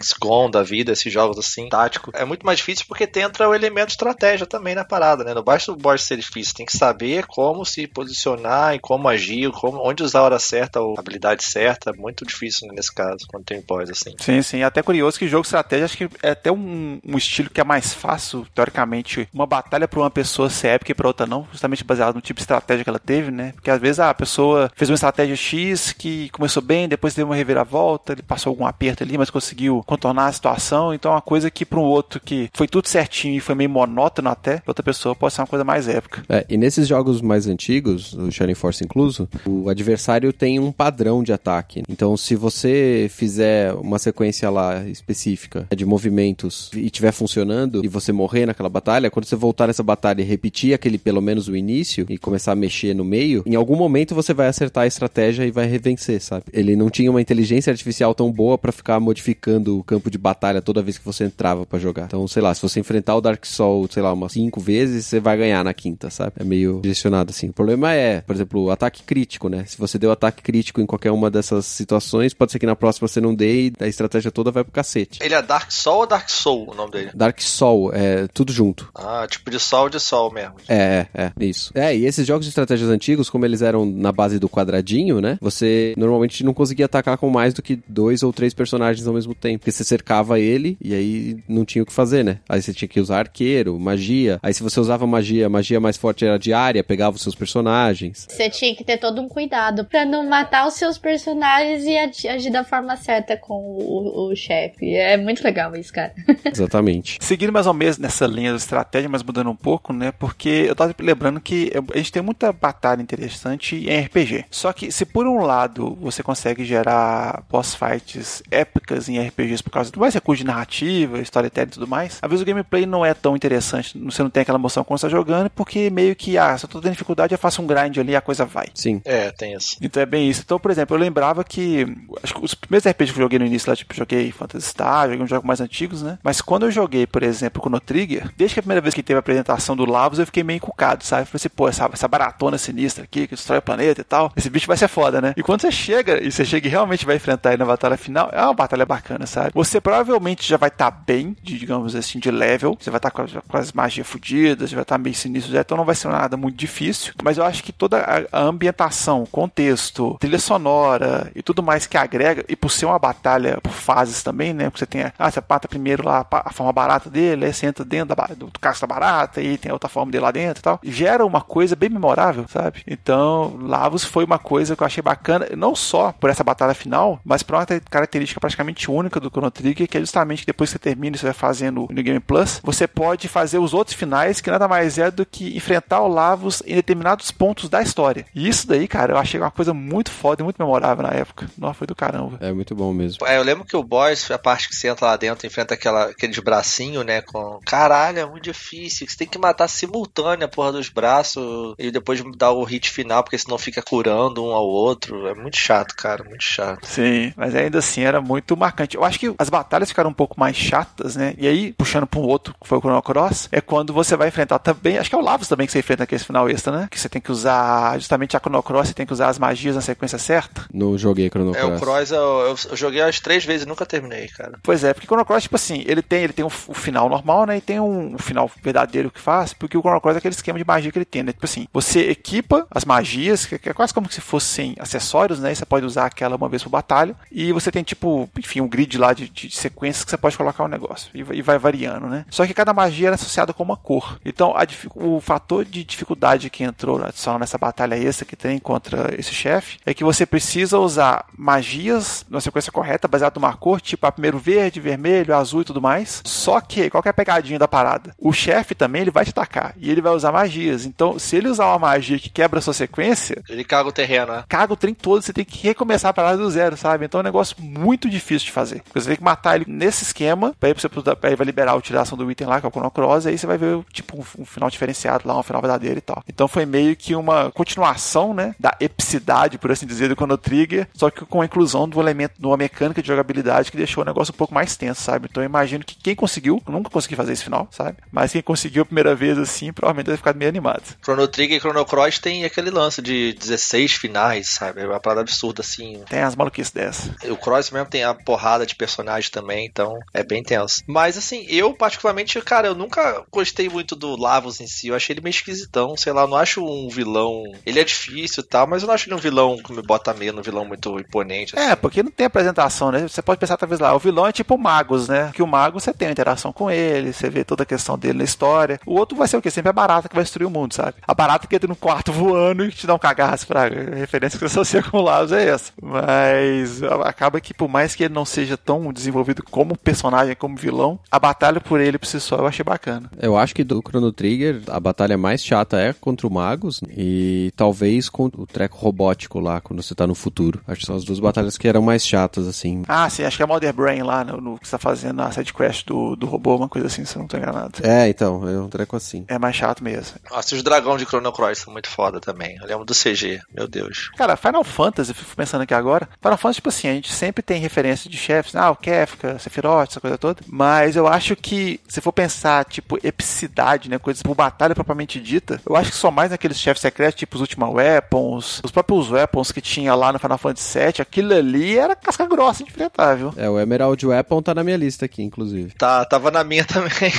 XCOM da vida, esses jogos assim, tático, é muito mais difícil porque tem entra o elemento estratégia também na parada, né? Não basta o boss ser difícil, tem que saber como se posicionar e como agir, como, onde usar a hora certa ou a habilidade certa. É muito difícil né, nesse caso, quando tem boss assim. Sim, sim. É até curioso que jogo de estratégia acho que é até um, um estilo que é mais fácil, teoricamente, uma batalha para uma pessoa ser épica e para outra não, justamente baseado no tipo de estratégia que ela teve, né? Porque às vezes ah, a pessoa fez uma estratégia X que começou bem, depois teve uma reviravolta, ele passou algum aperto ali, mas conseguiu contornar a situação. Então é uma coisa que para um outro que foi tudo certinho e foi meio monótono até, outra pessoa pode ser uma coisa mais épica. É, e nesses jogos mais antigos, o Shining Force incluso, o adversário tem um padrão de ataque. Então, se você fizer uma sequência lá específica de movimentos e estiver funcionando e você morrer naquela batalha, quando você voltar nessa batalha e repetir aquele pelo menos o início e começar a mexer no meio, em algum momento você vai acertar a estratégia e vai revencer, sabe? Ele não tinha uma inteligência artificial tão boa para ficar modificando o campo de batalha toda vez que você entrava para jogar. Então, sei lá, se você enfrentar o Dark Soul, sei lá, umas cinco vezes, você vai ganhar na quinta, sabe? É meio direcionado assim. O problema é, por exemplo, o ataque crítico, né? Se você deu ataque crítico em qualquer uma dessas situações, pode ser que na próxima você não dê e a estratégia toda vai pro cacete. Ele é Dark Soul ou Dark Soul o nome dele? Dark Soul, é tudo junto. Ah, tipo de sol de sol mesmo. É, é, é, isso. É, e esses jogos de estratégias antigos, como eles eram na base do quadradinho, né? Você normalmente não conseguia atacar com mais do que dois ou três personagens ao mesmo tempo. Porque você cercava ele e aí não tinha o que fazer, né? Aí você tinha que usar arqueiro, magia. Aí se você usava magia, a magia mais forte era de área, pegava os seus personagens. Você tinha que ter todo um cuidado pra não matar os seus personagens e agir da forma certa com o, o chefe. É muito legal isso, cara. [LAUGHS] Exatamente. Seguindo mais ou menos nessa linha de estratégia, mas mudando um pouco, né? Porque eu tava lembrando que a gente tem muita batalha interessante em RPG. Só que se por um lado você consegue gerar boss fights épicas em RPGs por causa do mais recurso de narrativa, storytelling e tudo mais, às vezes o gameplay não é tão interessante, você não tem aquela emoção quando você tá jogando, porque meio que, ah, se eu tô tendo dificuldade, eu faço um grind ali e a coisa vai. Sim. É, tem isso. Então é bem isso. Então, por exemplo, eu lembrava que acho que os primeiros RPGs que eu joguei no início lá, tipo, joguei Phantasy Star, joguei uns jogos mais antigos, né? Mas quando eu joguei, por exemplo, Chrono Trigger, desde que a primeira vez que teve a apresentação do Lavos, eu fiquei meio encucado, sabe? Falei assim, pô, essa, essa baratona sinistra aqui, que destrói o planeta e tal, esse bicho vai ser foda, né? E quando você chega, e você chega e realmente vai enfrentar ele na batalha final, é uma batalha bacana, sabe? Você provavelmente já vai estar tá bem, de, digamos assim, de level, você vai estar tá com, com, as magias fodidas, vai estar tá meio sinistro já, então não vai ser nada muito difícil, mas eu acho que toda a, a ambientação, contexto, trilha sonora e tudo mais que agrega, e por ser uma batalha por fases também, né? Porque você tem, ah, você mata primeiro lá a forma barata dele, aí você entra dentro da, do, do casco da barata, e tem outra forma dele lá dentro e tal. Gera uma coisa bem memorável, sabe? Então, Lavos foi uma coisa que eu achei bacana, não só por essa batalha final, mas por uma característica praticamente única do Chrono Trigger, que é justamente que depois que você termina e você vai fazendo o New Game Plus, você pode fazer os outros finais, que nada mais é do que enfrentar o Lavos em determinados pontos da história. E isso daí, cara, eu achei uma coisa muito foda e muito memorável na época. Nossa, foi do caramba. É muito bom mesmo. É, eu lembro que o boss, a parte que você entra lá dentro, enfrenta aquela, aqueles bracinhos, né? Com. Caralho, é muito difícil. Você tem que matar simultânea a porra dos braços e depois dar o hit final, porque senão fica curando um ao outro. É muito chato, cara. Muito chato. Sim, mas ainda assim era muito marcante. Eu acho que as batalhas ficaram um pouco mais chatas, né? E aí, puxando para um outro, que foi o Chrono Cross, é quando você vai enfrentar também. Acho que é o Lavos também que você enfrenta aquele final extra, né? Que você tem que usar justamente a Chrono Cross, você tem que usar as magias na sequência certa. Não joguei Chrono Cross. É, o Cross eu, eu, eu joguei as três vezes e nunca terminei, cara. Pois é, porque o Chrono Cross, tipo assim, ele tem, ele tem o, o final normal, né? E tem um, um, final verdadeiro que faz, porque o Chrono Cross é aquele esquema de magia que ele tem, né? Tipo assim, você equipa as magias, que é quase como se fossem acessórios, né? E você pode usar aquela uma vez por batalha. E você tem, tipo, enfim, um grid lá de, de sequências que você pode colocar o negócio. E, e, vai variando, né? Só que cada magia era associada com uma cor. Então, a, o fator de dificuldade que entrou só nessa batalha extra que tem contra esse chefe é que você precisa usar magias na sequência correta, baseado numa cor, tipo a primeiro verde, vermelho, azul e tudo mais. Só que, qual que é a pegadinha da parada? O chefe também ele vai te atacar e ele vai usar magias. Então, se ele usar uma magia que quebra a sua sequência, ele caga o terreno, né? Caga o trem todo, você tem que recomeçar a parada do zero, sabe? Então é um negócio muito difícil de fazer. Porque você tem que matar ele nesse esquema, pra aí você aí vai liberar a utilização do item lá, que é o Chrono Cross, e aí você vai ver tipo um, um final diferenciado lá, um final verdadeiro e tal. Então foi meio que uma continuação, né, da epicidade, por assim dizer, do Chrono Trigger, só que com a inclusão do elemento, de uma mecânica de jogabilidade que deixou o negócio um pouco mais tenso, sabe? Então eu imagino que quem conseguiu, nunca consegui fazer esse final, sabe? Mas quem conseguiu a primeira vez assim, provavelmente deve ficar meio animado. Chrono Trigger e Chrono Cross tem aquele lance de 16 finais, sabe? É uma parada absurda assim. Tem as maluquices dessa. O Cross mesmo tem a porrada de personagens também, então é bem tenso. Mas assim, eu particularmente, cara, eu nunca gostei muito do Lavos em si. Eu achei ele meio esquisitão, sei lá, eu não acho um vilão. Ele é difícil e tal, mas eu não acho ele um vilão que me bota medo, um vilão muito imponente. Assim. É, porque não tem apresentação, né? Você pode pensar talvez lá, o vilão é tipo o Magos, né? Que o Mago você tem uma interação com ele, você vê toda a questão dele na história. O outro vai ser o quê? Sempre a barata que vai destruir o mundo, sabe? A barata que entra no quarto [LAUGHS] voando e te dá um cagaço pra referência que você associa com o Lavos é essa. Mas acaba que por mais que ele não seja tão desenvolvido como personagem, como vilão, a batalha por ele por si só eu achei bacana. Eu acho que do Chrono Trigger, a batalha mais chata é contra o Magus e talvez com o treco robótico lá, quando você tá no futuro. Acho que são as duas batalhas que eram mais chatas, assim. Ah, sim, acho que é Mother Brain lá, no, no que você tá fazendo a side quest do, do robô, uma coisa assim, se eu não tô enganado. É, então, é um treco assim. É mais chato mesmo. Nossa, os dragões de Chrono Cross são muito foda também. Eu lembro do CG, meu Deus. Cara, Final Fantasy, fico pensando aqui agora, Final Fantasy, tipo assim, a gente sempre tem referência de chefes, ah, o Kefka, Sephiroth, essa coisa toda, mas eu acho que, se for pensar, tipo, epicidade, né, coisas por batalha propriamente dita, eu acho que só mais naqueles chefes secretos, tipo os Ultima Weapons, os próprios Weapons que tinha lá no Final Fantasy VII, aquilo ali era casca grossa de enfrentar, viu? É, o Emerald Weapon tá na minha lista aqui, inclusive. Tá, tava na minha também.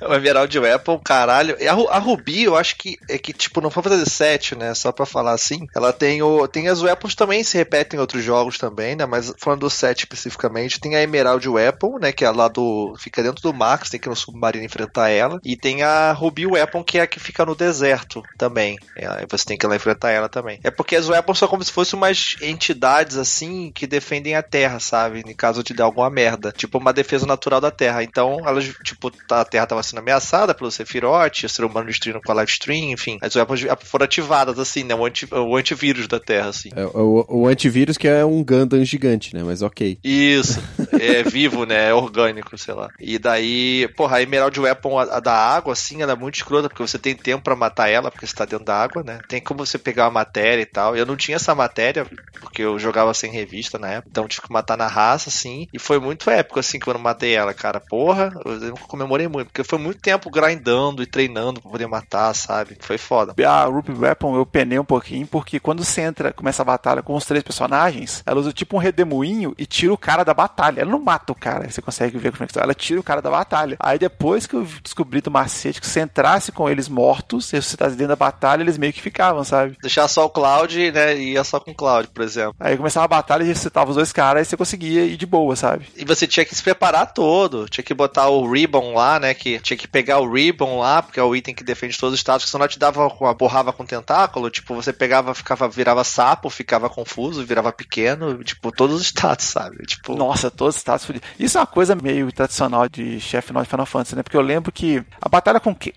[LAUGHS] o Emerald Weapon, caralho. E a, a Ruby, eu acho que é que, tipo, no Final Fantasy VII, né, só pra falar assim, ela tem o... tem as Weapons também, se repetem em outros jogos também, né, mas falando do 7 especificamente, tem a Emerald Weapon, né, que é lá do... fica dentro do você tem que ir no submarino enfrentar ela, e tem a Ruby Weapon, que é a que fica no deserto também. É, você tem que ir lá enfrentar ela também. É porque as Weapons são como se fossem umas entidades, assim, que defendem a Terra, sabe? Em caso de dar alguma merda. Tipo, uma defesa natural da Terra. Então, elas, tipo, a Terra tava sendo ameaçada pelo Sephiroth, o ser humano destruindo com a live stream, enfim. As weapons foram ativadas, assim, né? O, anti, o antivírus da Terra, assim. É, o, o antivírus que é um Gundam gigante, né? Mas ok. Isso. é vivo, né? É orgânico, sei lá. E daí, porra, a Emerald Weapon a, a da água, assim, ela é muito escrota, porque você tem tempo para matar ela, porque você tá dentro da água, né? Tem como você pegar a matéria e tal. Eu não tinha essa matéria, porque eu jogava sem revista na época, então tive que matar na raça, assim. E foi muito épico, assim, quando eu matei ela, cara. Porra, eu comemorei muito, porque foi muito tempo grindando e treinando pra poder matar, sabe? Foi foda. A Ruby Weapon eu penei um pouquinho, porque quando você entra, começa a batalha com os três personagens, ela usa tipo um redemoinho e tira o cara da batalha. Ela não mata o cara, você consegue ver como é que ela tira o cara da batalha. Aí depois que eu descobri do macete que se entrasse com eles mortos, se você tá dentro da batalha, eles meio que ficavam, sabe? Deixar só o Cloud, né? E ia só com o Cloud, por exemplo. Aí começava a batalha e ressuscitava os dois caras, aí você conseguia ir de boa, sabe? E você tinha que se preparar todo. Tinha que botar o Ribbon lá, né? Que tinha que pegar o Ribbon lá, porque é o item que defende todos os status, que senão te dava uma borrava com tentáculo. Tipo, você pegava, ficava, virava sapo, ficava confuso, virava pequeno, tipo, todos os status, sabe? Tipo. Nossa, todos os status Isso é uma coisa meio tradicional de chefe final de Final Fantasy, né? Porque eu lembro que a batalha com que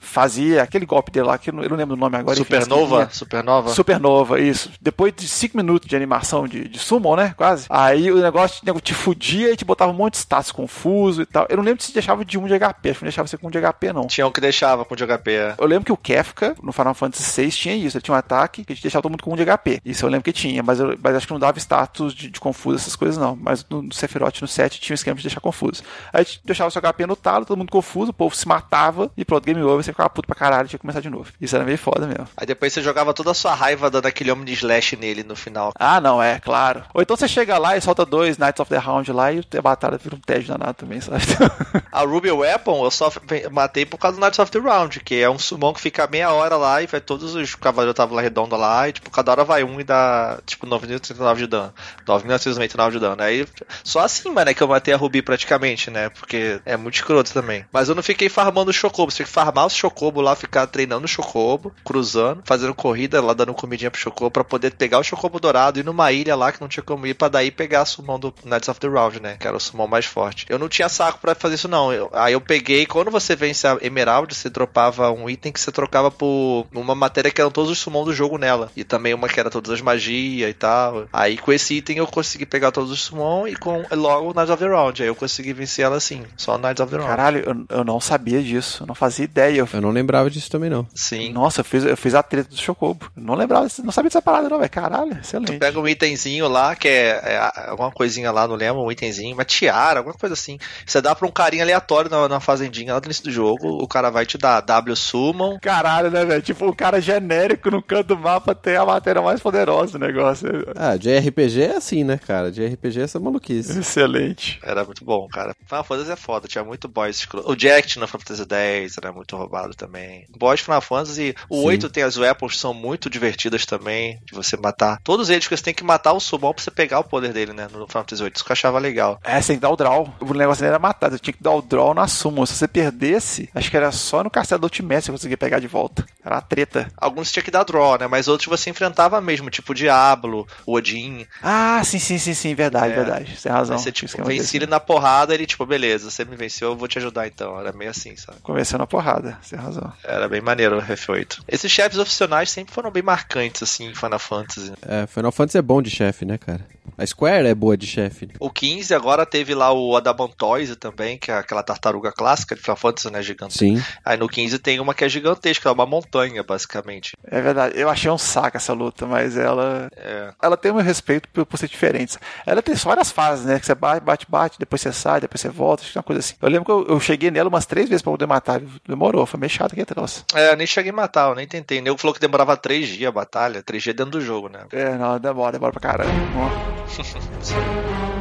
fazia aquele golpe dele lá, que eu não lembro o nome agora. Supernova? Enfim, Supernova? Supernova, isso. Depois de 5 minutos de animação de, de summon, né? Quase. Aí o negócio te fudia e te botava um monte de status confuso e tal. Eu não lembro se deixava de 1 de HP, acho que não deixava você com 1 de HP, não. Tinha um que deixava com 1 de HP. É. Eu lembro que o Kefka, no Final Fantasy VI, tinha isso. Ele tinha um ataque que te deixava todo mundo com 1 de HP. Isso eu lembro que tinha, mas, eu, mas acho que não dava status de, de confuso, essas coisas não. Mas no, no Sephiroth, no 7, tinha um esquema de deixar confuso. Aí deixava seu HP no talo, todo mundo confuso, o povo se matava e pronto, game over, você ficava puto pra caralho, tinha que começar de novo. Isso era meio foda mesmo. Aí depois você jogava toda a sua raiva dando aquele homem de slash nele no final. Ah, não, é, claro. Ou então você chega lá e solta dois Knights of the Round lá e a batalha vira um tédio danado também, sabe? [LAUGHS] a Ruby Weapon eu só matei por causa do Knights of the Round, que é um summon que fica meia hora lá e vai todos os cavaleiros estavam lá redonda lá e tipo, cada hora vai um e dá tipo 9.039 de dano. 9.999 de dano. Aí só assim, mano, é que eu matei a Ruby praticamente, né? Porque é muito escroto também. Mas eu não fiquei farmando o Chocobo. Você tem que farmar os Chocobo lá, ficar treinando o Chocobo, cruzando, fazendo corrida lá, dando comidinha pro Chocobo pra poder pegar o Chocobo dourado e numa ilha lá que não tinha como ir pra daí pegar a summon do Knights of the Round, né? Que era o summon mais forte. Eu não tinha saco para fazer isso, não. Eu, aí eu peguei, quando você vence a Emerald, você dropava um item que você trocava por uma matéria que eram todos os summon do jogo nela. E também uma que era todas as magias e tal. Aí com esse item eu consegui pegar todos os summon e com logo Knights of the Round. Aí eu consegui vencer ela assim, só Knights of the Round. Caralho, eu, eu não sabia disso, eu não fazia ideia. Eu, eu não lembrava disso também, não. Sim. Nossa, eu fiz, eu fiz a treta do Chocobo. Não lembrava, não sabia dessa parada, não, velho. Caralho, excelente. Tu pega um itemzinho lá, que é, é, alguma coisinha lá, não lembro, um itemzinho, uma tiara, alguma coisa assim. Você dá pra um carinha aleatório na, na fazendinha lá no início do jogo, o cara vai te dar W Summon. Caralho, né, velho? Tipo, o cara genérico no canto do mapa tem a matéria mais poderosa do negócio. Ah, de RPG é assim, né, cara? De RPG é essa maluquice. Excelente. Era muito bom, cara. Final Fantasy é foda, tinha muito boss escroto. O Jack no Final Fantasy X era muito roubado também. Boss Final Fantasy, o Sim. 8 tem as weapons, são muito divertidas também, de você matar. Todos eles que você tem que matar o summon pra você pegar o poder dele, né, no Final Fantasy 8. Isso que eu achava legal. É, você tem que dar o draw. O negócio era matar, você tinha que dar o draw na summon. Se você perdesse, acho que era só no castelo do Ultimate você conseguia pegar de volta. Era uma treta. Alguns tinha que dar draw, né, mas outros você enfrentava mesmo, tipo Diablo, o Odin. Ah, sim, sim, sim, sim, verdade, é. verdade. Você tem razão. Aí você, tipo, vencia ele na porrada, ele, tipo, beleza, você me venceu, eu vou te ajudar então. Era meio assim, sabe? Convenceu na porrada, você tem razão. Era bem maneiro o F8. Esses chefes opcionais sempre foram bem marcantes, assim, em Final Fantasy. É, Final Fantasy é bom de chefe, né, cara? A Square é boa de chefe. O 15 agora teve lá o Adamantoise também, que é aquela tartaruga clássica de Final Fantasy, né, gigante. Sim. Aí no 15 tem uma que é gigantesca, é uma montanha, basicamente. É verdade. Eu achei um saco essa luta, mas ela é. ela tem um respeito por, por ser diferente. Ela tem várias fases, né, que você bate, bate, bate, depois você sai, depois você volta, acho que é uma coisa assim. Eu lembro que eu, eu cheguei nela umas três vezes pra poder matar. Demorou, foi meio chato que trouxe. É, eu nem cheguei a matar, eu nem tentei. O nego falou que demorava três dias a batalha, três dias dentro do jogo, né? É, não, demora, demora pra caramba. [LAUGHS]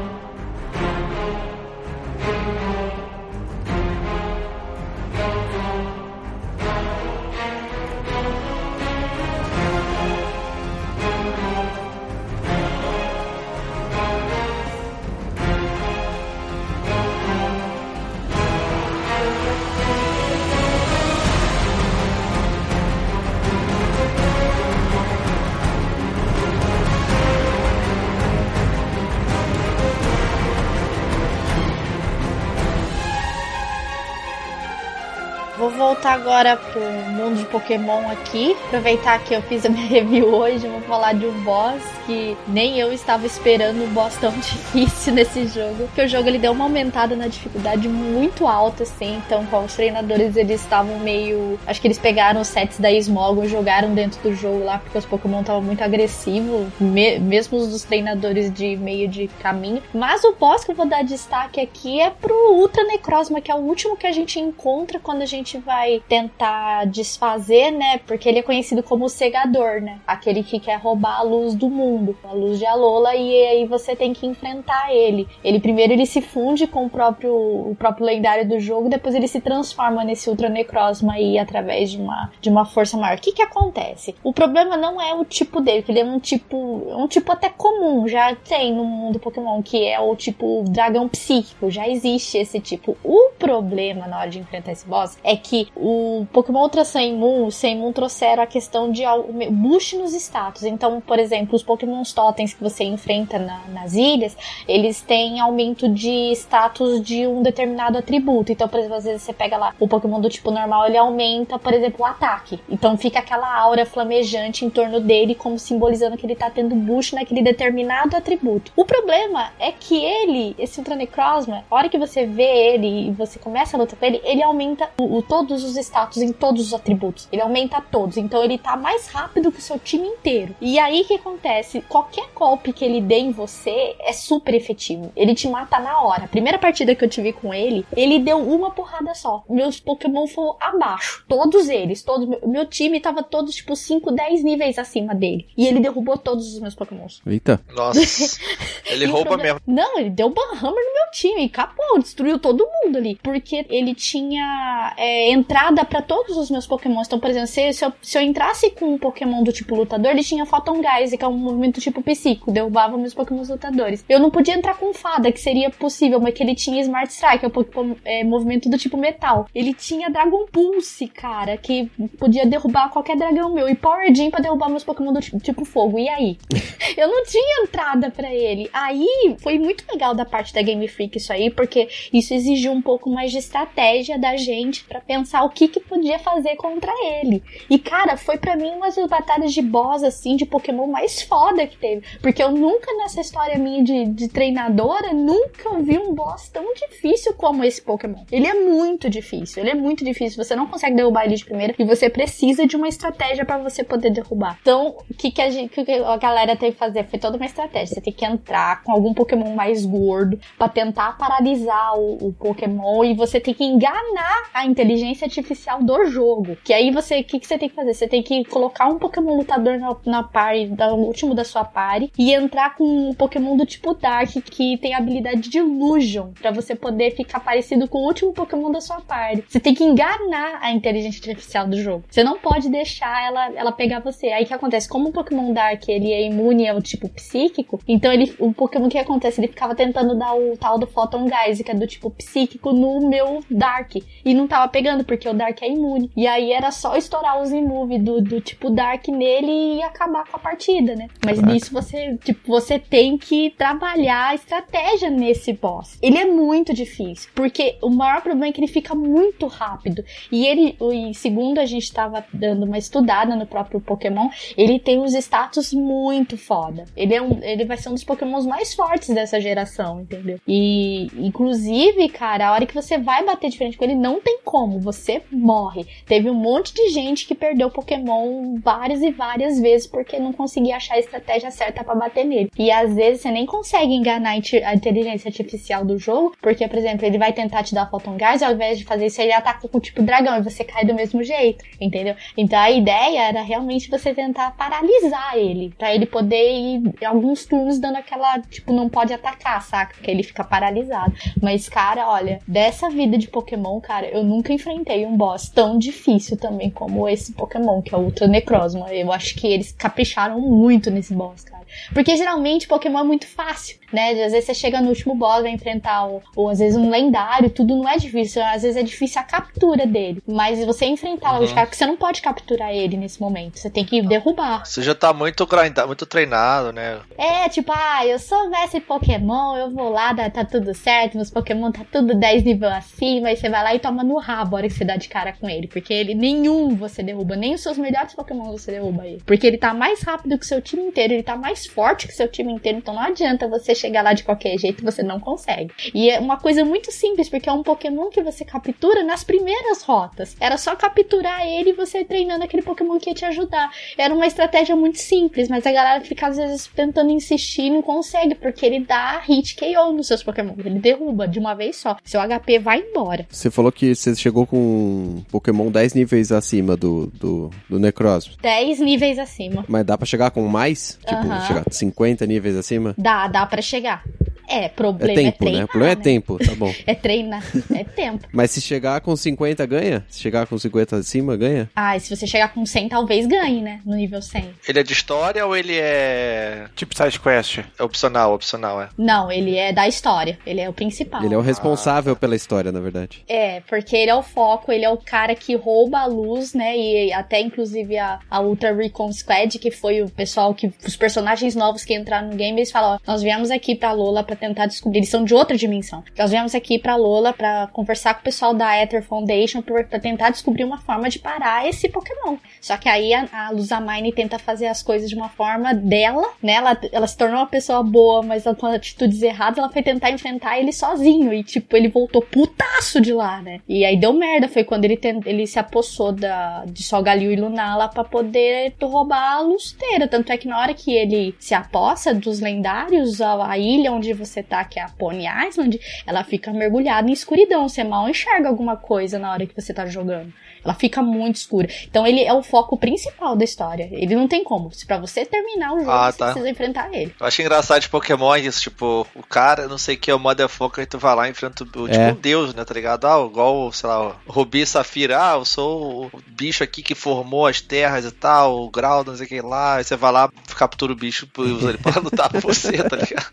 vou voltar agora pro mundo de Pokémon aqui. Aproveitar que eu fiz a minha [LAUGHS] review hoje, vou falar de um boss que nem eu estava esperando um boss tão [LAUGHS] difícil nesse jogo. Que o jogo ele deu uma aumentada na dificuldade muito alta, assim. Então, com os treinadores eles estavam meio. Acho que eles pegaram os sets da Smogon, jogaram dentro do jogo lá, porque os Pokémon estavam muito agressivos, me mesmo os dos treinadores de meio de caminho. Mas o boss que eu vou dar destaque aqui é pro Ultra Necrozma, que é o último que a gente encontra quando a gente vai tentar desfazer, né? Porque ele é conhecido como o cegador, né? Aquele que quer roubar a luz do mundo, a luz de Alola, e aí você tem que enfrentar ele. Ele primeiro ele se funde com o próprio, o próprio lendário do jogo, depois ele se transforma nesse Ultra Necrozma aí através de uma, de uma força maior. O que que acontece? O problema não é o tipo dele, que ele é um tipo, um tipo até comum, já tem no mundo Pokémon, que é o tipo dragão psíquico, já existe esse tipo. O problema na hora de enfrentar esse boss é que o Pokémon Ultra Sun e Moon, Sun e Moon trouxeram a questão de boost nos status. Então, por exemplo, os Pokémon totens que você enfrenta na, nas ilhas, eles têm aumento de status de um determinado atributo. Então, por exemplo, às vezes você pega lá o Pokémon do tipo normal, ele aumenta, por exemplo, o ataque. Então fica aquela aura flamejante em torno dele, como simbolizando que ele tá tendo boost naquele determinado atributo. O problema é que ele, esse Ultra Necrozma, a hora que você vê ele e você começa a lutar com ele, ele aumenta o, o, todos os status em todos os atributos. Ele aumenta todos. Então ele tá mais rápido que o seu time inteiro. E aí o que acontece? Qualquer golpe que ele dê em você é super efetivo. Ele te mata na hora. A primeira partida que eu tive com ele, ele deu uma porrada só. Meus Pokémon foram abaixo. Todos eles. Todos, meu time tava todos, tipo, 5, 10 níveis acima dele. E ele derrubou todos os meus Pokémons. Eita. Nossa. [LAUGHS] ele rouba mesmo. Não, ele deu Banhammer no meu time. Capou, destruiu todo mundo ali. Porque ele tinha é, entrada para todos os meus Pokémons. Então, por exemplo, se, se, eu, se eu entrasse com um Pokémon do tipo lutador, ele tinha Photon Geist, que é um movimento tipo psíquico. Derrubava meus Pokémons lutadores. Eu não podia entrar com Fada, que seria possível, mas que ele tinha Smart Strike, que é o é, movimento do tipo metal. Ele tinha Dragon Pulse, cara, que podia derrubar qualquer dragão meu. E Power Gym pra derrubar meus Pokémon do tipo, tipo fogo. E aí? [LAUGHS] eu não tinha entrada para ele. Aí foi muito legal da parte da Game Freak isso aí, porque isso exigiu um pouco mais de estratégia da gente para pensar o que que podia fazer contra ele. E cara, foi para mim uma das batalhas de boss assim de Pokémon mais foda que teve, porque eu nunca nessa história minha de, de treinadora nunca vi um boss tão difícil como esse Pokémon. Ele é muito difícil, ele é muito difícil. Você não consegue derrubar ele de primeira e você precisa de uma estratégia para você poder derrubar. Então, o que que a, gente, que a galera teve que fazer foi toda uma estratégia. Você tem que entrar com algum Pokémon mais gordo para tentar paralisar o, o, Pokémon e você tem que enganar a inteligência artificial do jogo. Que aí você, o que, que você tem que fazer? Você tem que colocar um Pokémon lutador na, na party, da, último da sua party e entrar com um Pokémon do tipo Dark que tem a habilidade de Illusion para você poder ficar parecido com o último Pokémon da sua party. Você tem que enganar a inteligência artificial do jogo. Você não pode deixar ela, ela pegar você. Aí o que acontece? Como o Pokémon Dark ele é imune ao tipo psíquico, então ele, o Pokémon que acontece? Ele ficava tentando dar o tal do Photon Geist, que é do tipo psíquico, no meu Dark. E não tava pegando, porque o Dark é imune. E aí era só estourar os imove do, do tipo Dark nele e acabar com a partida, né? Mas Caraca. nisso você, tipo, você tem que trabalhar a estratégia nesse boss. Ele é muito difícil, porque o maior problema é que ele fica muito rápido. E ele, e segundo a gente tava dando uma estudada no próprio Pokémon, ele tem os status muito foda. Ele, é um, ele vai ser um dos Pokémons mais fortes dessa geração, entendeu? E, inclusive, cara, a hora que você vai bater de frente com ele, não tem como, você morre. Teve um monte de gente que perdeu Pokémon várias e várias vezes porque não conseguia achar a estratégia certa para bater nele. E às vezes você nem consegue enganar a inteligência artificial do jogo, porque, por exemplo, ele vai tentar te dar Photon Gás, ao invés de fazer isso, ele ataca com tipo dragão e você cai do mesmo jeito, entendeu? Então a ideia era realmente você tentar paralisar ele, para ele poder ir alguns turnos dando aquela, tipo, não pode atacar, saca? Que ele fica paralisado. Mas, cara, olha, dessa vida de Pokémon, cara, eu nunca enfrentei um boss tão difícil também como esse Pokémon, que é o Ultra Necrozma. Eu acho que eles capricharam muito nesse boss, cara. Porque geralmente Pokémon é muito fácil, né? Às vezes você chega no último boss, vai enfrentar, ou, ou às vezes um lendário, tudo não é difícil. Às vezes é difícil a captura dele. Mas você enfrentar uhum. os caras, você não pode capturar ele nesse momento. Você tem que derrubar. Você já tá muito, muito treinado, né? É, tipo, ah, eu sou mestre Pokémon, eu vou lá, tá tudo certo, meus Pokémon tá tudo 10 níveis acima, e você vai lá e toma no rabo a hora que você dá de cara com ele. Porque ele, nenhum você derruba, nem os seus melhores Pokémon você derruba ele. Porque ele tá mais rápido que seu time inteiro, ele tá mais forte que seu time inteiro, então não adianta você chegar lá de qualquer jeito, você não consegue. E é uma coisa muito simples, porque é um Pokémon que você captura nas primeiras rotas. Era só capturar ele e você treinando aquele Pokémon que ia te ajudar. Era uma estratégia muito simples, mas a galera fica às vezes tentando insistir e não consegue, porque ele dá hit KO nos seus Pokémon. Ele derruba de uma vez só. Seu HP vai embora. Você falou que você chegou com um Pokémon 10 níveis acima do, do, do Necrozma. 10 níveis acima. Mas dá pra chegar com mais? Tipo, Aham. chegar 50 níveis acima? Dá, dá pra chegar. É, É problema é, tempo, né? treinar. O problema é né? tempo, tá bom. [LAUGHS] É treinar, é tempo. Mas se chegar com 50, ganha? Se chegar com 50 acima, ganha? Ah, e se você chegar com 100, talvez ganhe, né? No nível 100. Ele é de história ou ele é, Tipo side quest. é opcional? Opcional, é. Não, ele é da história. Ele é o principal. Ele é o responsável pela história, na verdade. É, porque ele é o foco, ele é o cara que rouba a luz, né? E até inclusive a, a Ultra Recon Squad, que foi o pessoal que. Os personagens novos que entraram no game, eles falam: ó, nós viemos aqui pra Lola pra tentar descobrir. Eles são de outra dimensão. Nós viemos aqui pra Lola pra conversar com o pessoal da Ether Foundation pra tentar descobrir uma forma de parar esse Pokémon. Só que aí a, a Luzamine tenta fazer as coisas de uma forma dela, né? Ela, ela se tornou uma pessoa boa, mas com atitudes erradas, ela foi tentar enfrentar ele sozinho. E, tipo, ele voltou putaço de lá, né? E aí deu merda. Foi quando ele, tent, ele se apossou da, de Solgaleo e Lunala pra poder roubar a lusteira. Tanto é que na hora que ele se apossa dos lendários, a, a ilha onde você tá, que é a Pony Island, ela fica mergulhada em escuridão. Você mal enxerga alguma coisa na hora que você tá jogando. Ela fica muito escura. Então ele é o foco principal da história. Ele não tem como. Se pra você terminar o jogo, Ah, você tá. precisa enfrentar ele. Eu acho engraçado de Pokémon isso, tipo, o cara, não sei o que, é o Motherfucker, e tu vai lá e enfrenta o, tipo, É. um deus, né, tá ligado? Ah, igual, sei lá, o Rubi Safira, ah, eu sou o bicho aqui que formou as terras e tal, o grau, não sei o que lá, aí você vai lá, captura o bicho e usa ele pra lutar por você, tá ligado?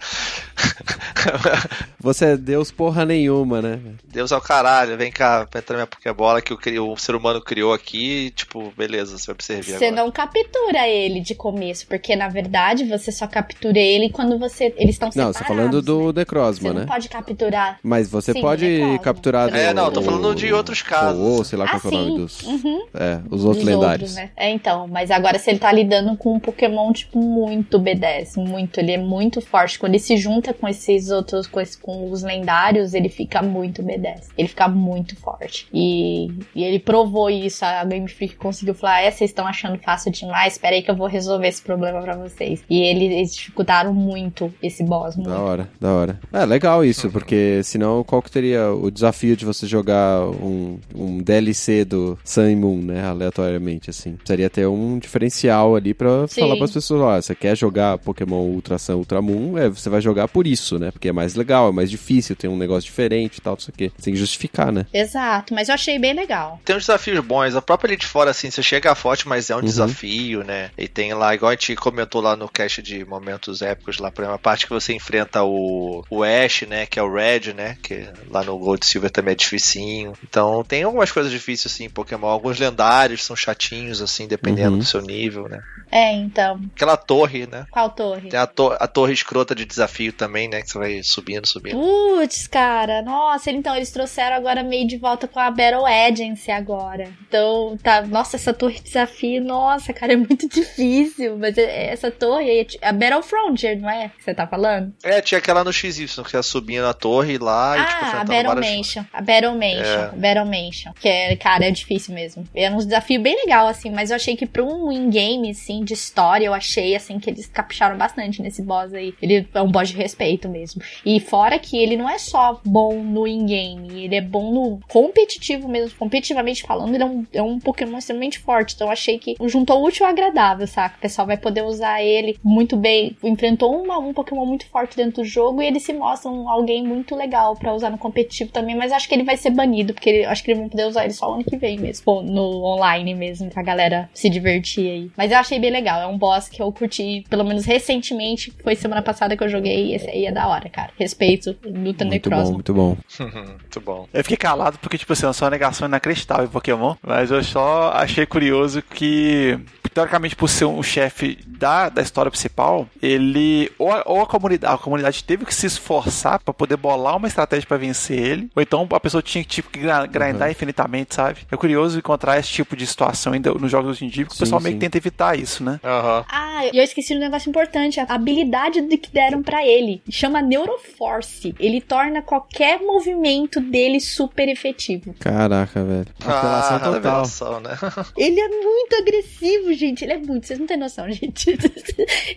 Você é Deus porra nenhuma, né? Deus é o caralho, vem cá, entra minha Pokébola que o, cri- o ser humano criou aqui, tipo, beleza, você vai observar Você agora. não captura ele de começo, porque na verdade você só captura ele quando você. Eles estão Não, separados. você tá falando do né? Necrozma, Você não né? pode capturar. Mas você Sim, pode capturar. É, do- não, tô falando de outros casos. Ou, sei lá Ah, qual que é o nome sim. dos. Uhum. É, os outros Dos lendários. outros, né? É, então, mas agora se ele tá lidando com um Pokémon, tipo, muito B10, muito, ele é muito forte. Quando ele se junta com esses outros, com, esse- com os lendários, ele fica muito B10. Ele fica muito forte. E, e ele provou isso, a Game Freak conseguiu falar, é, vocês estão achando fácil demais, espera aí que eu vou resolver esse problema pra vocês. E eles, eles dificultaram muito esse boss, muito. Da hora, da hora. É legal isso, porque senão qual que teria o desafio de você jogar um, um DLC do Sun e Moon, né? Aleatoriamente, assim. Precisaria ter um diferencial ali pra Sim. falar pras pessoas, ó, você quer jogar Pokémon Ultra Sun, Ultra Moon, é, você vai jogar por isso, né? Porque é mais legal, é mais difícil, tem um negócio diferente e tal, não sei o quê. Você tem que justificar, né? Exato, mas eu achei bem legal. Tem uns desafios bons. A própria Elite Fora, assim, você chega forte, mas é um Uhum. desafio, né? E tem lá, igual a gente comentou lá no cast de momentos épicos, lá, por exemplo, a parte que você enfrenta o, o Ash, né? Que é o Red, né? Que lá no Gold Silver também é dificinho. Então tem algumas coisas difíceis, assim, em Pokémon. Alguns lendários são chatinhos, assim, dependendo Uhum. do seu nível, né? É, então, Aquela torre, né? qual torre? Tem a, to- a torre escrota de desafio também, né? Que você vai subindo, subindo. Putz, cara, nossa, então eles trouxeram agora meio de volta com a Battle Agency agora. Então, tá, nossa, essa torre de desafio, nossa, cara, é muito difícil. Mas é- essa torre aí é a Battle Frontier, não é? Que você tá falando? É, tinha aquela no XY, que ia subindo a torre lá e, tipo, ah, a Battle várias... Mansion. A Battle Mansion. a Battle Mansion. Que é, cara, é difícil mesmo. É um desafio bem legal, assim, mas eu achei que pra um in-game, assim, de história, eu achei, assim, que eles capricharam bastante nesse boss aí. Ele é um boss de respeito mesmo. E fora que ele não é só bom no in-game, ele é bom no competitivo mesmo. Competitivamente falando, ele é um, é um Pokémon extremamente forte. Então eu achei que juntou o útil ao agradável, saca? O pessoal vai poder usar ele muito bem. Enfrentou uma, um Pokémon muito forte dentro do jogo e ele se mostra um, alguém muito legal pra usar no competitivo também. Mas acho que ele vai ser banido, porque ele, acho que eles vão poder usar ele só o ano que vem mesmo. Pô, no online mesmo, pra galera se divertir aí. Mas eu achei bem legal. É um boss que eu curti, pelo menos recentemente. Foi semana passada que eu joguei. Esse aí é da hora, cara. Respeito do Muito bom, muito bom. [LAUGHS] Muito bom. Eu fiquei calado porque, tipo assim, eu sou uma negação inacreditável Pokémon, mas eu só achei curioso que teoricamente, por ser um chefe da, da história principal, ele. Ou a, ou a comunidade, a comunidade teve que se esforçar para poder bolar uma estratégia para vencer ele, ou então a pessoa tinha tipo, que grindar uhum. infinitamente, sabe? É curioso encontrar esse tipo de situação ainda nos jogos hoje em dia, porque sim, o pessoal sim. meio que tenta evitar isso, né? Uhum. Ah, e eu esqueci um negócio importante: a habilidade que deram para ele. Chama Neuroforce. Ele torna qualquer movimento dele super efetivo. Caraca, velho. Apelação ah, total. né? [LAUGHS] Ele é muito agressivo, gente. Ele é muito. Vocês não têm noção, [LAUGHS] gente.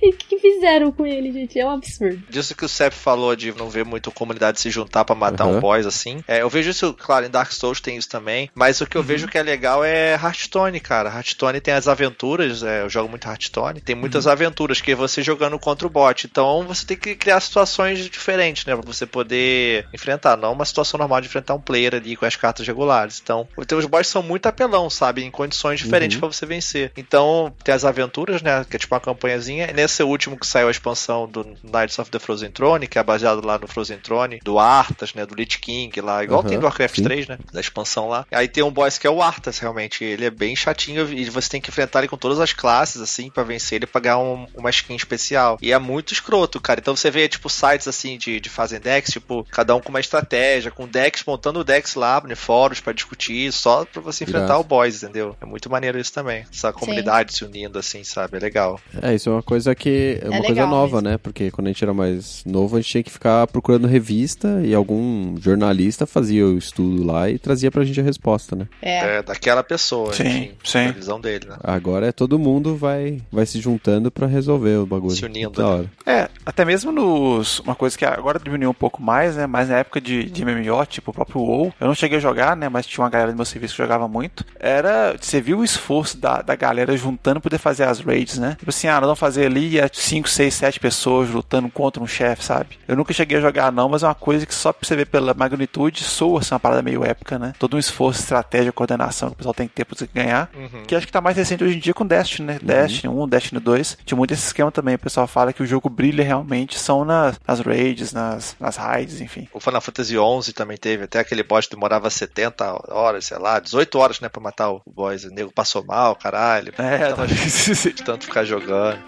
o que fizeram com ele, gente? É um absurdo. Disso que o Sep falou de não ver muito comunidade se juntar para matar uhum. um boss assim. É, eu vejo isso, claro, em Dark Souls tem isso também. Mas o que eu uhum. vejo que é legal é Hearthstone, cara. Hearthstone tem as aventuras. É, eu jogo muito Hearthstone. Tem muitas uhum. aventuras que é você jogando contra o bot. Então você tem que criar situações diferentes, né? Pra você poder enfrentar. Não uma situação normal de enfrentar um player ali com as cartas regulares. Então, os boss são muito apelão, sabe? Em condições diferentes uhum. para você vencer. Então, tem as aventuras, né? Que é tipo uma campanhazinha. Nesse último que saiu a expansão do Knights of the Frozen Throne, que é baseado lá no Frozen Throne, do Arthas, né? Do Lich King lá, igual uhum. tem do Warcraft Sim. 3, né? Da expansão lá. Aí tem um boss que é o Arthas, realmente. Ele é bem chatinho e você tem que enfrentar ele com todas as classes, assim, para vencer ele e pagar um, uma skin especial. E é muito escroto, cara. Então você vê, tipo, sites assim de, de decks, tipo, cada um com uma estratégia, com decks, montando decks lá, né, fóruns para discutir, só pra você enfrentar o boss, entendeu? É muito maneiro isso também. Essa comunidade Sim. Se unindo, assim, sabe? É legal. É, isso é uma coisa que. É uma é coisa nova, mesmo. né? Porque quando a gente era mais novo, a gente tinha que ficar procurando revista e algum jornalista fazia o estudo lá e trazia pra gente a resposta, né? É, é daquela pessoa, sim, enfim, sim. a visão dele, né? Agora é todo mundo vai, vai se juntando para resolver o bagulho. Se unindo. Da né? É, até mesmo nos. Uma coisa que agora diminuiu um pouco mais, né? Mas na época de, de MMO, tipo o próprio WoW, eu não cheguei a jogar, né? Mas tinha uma galera do meu serviço que jogava muito. Era. Você viu o esforço da, da galera juntando pra poder fazer as raids, né? Tipo assim, ah, nós vamos fazer ali 5, 6, 7 pessoas lutando contra um chefe, sabe? Eu nunca cheguei a jogar, não, mas é uma coisa que só pra você ver pela magnitude soa assim, uma parada meio épica, né? Todo um esforço, estratégia, coordenação que o pessoal tem que ter pra você ganhar. Uhum. Que acho que tá mais recente hoje em dia com Destiny, né? Uhum. Destiny 1, Destiny 2. Tinha muito esse esquema também. O pessoal fala que o jogo brilha realmente são nas, nas raids, nas, nas raids, enfim. O Final Fantasy XI também teve, até aquele boss que demorava 70 horas, sei lá, 18 horas, né, pra matar o boss. O nego passou mal, caralho. É, tava de tanto ficar jogando.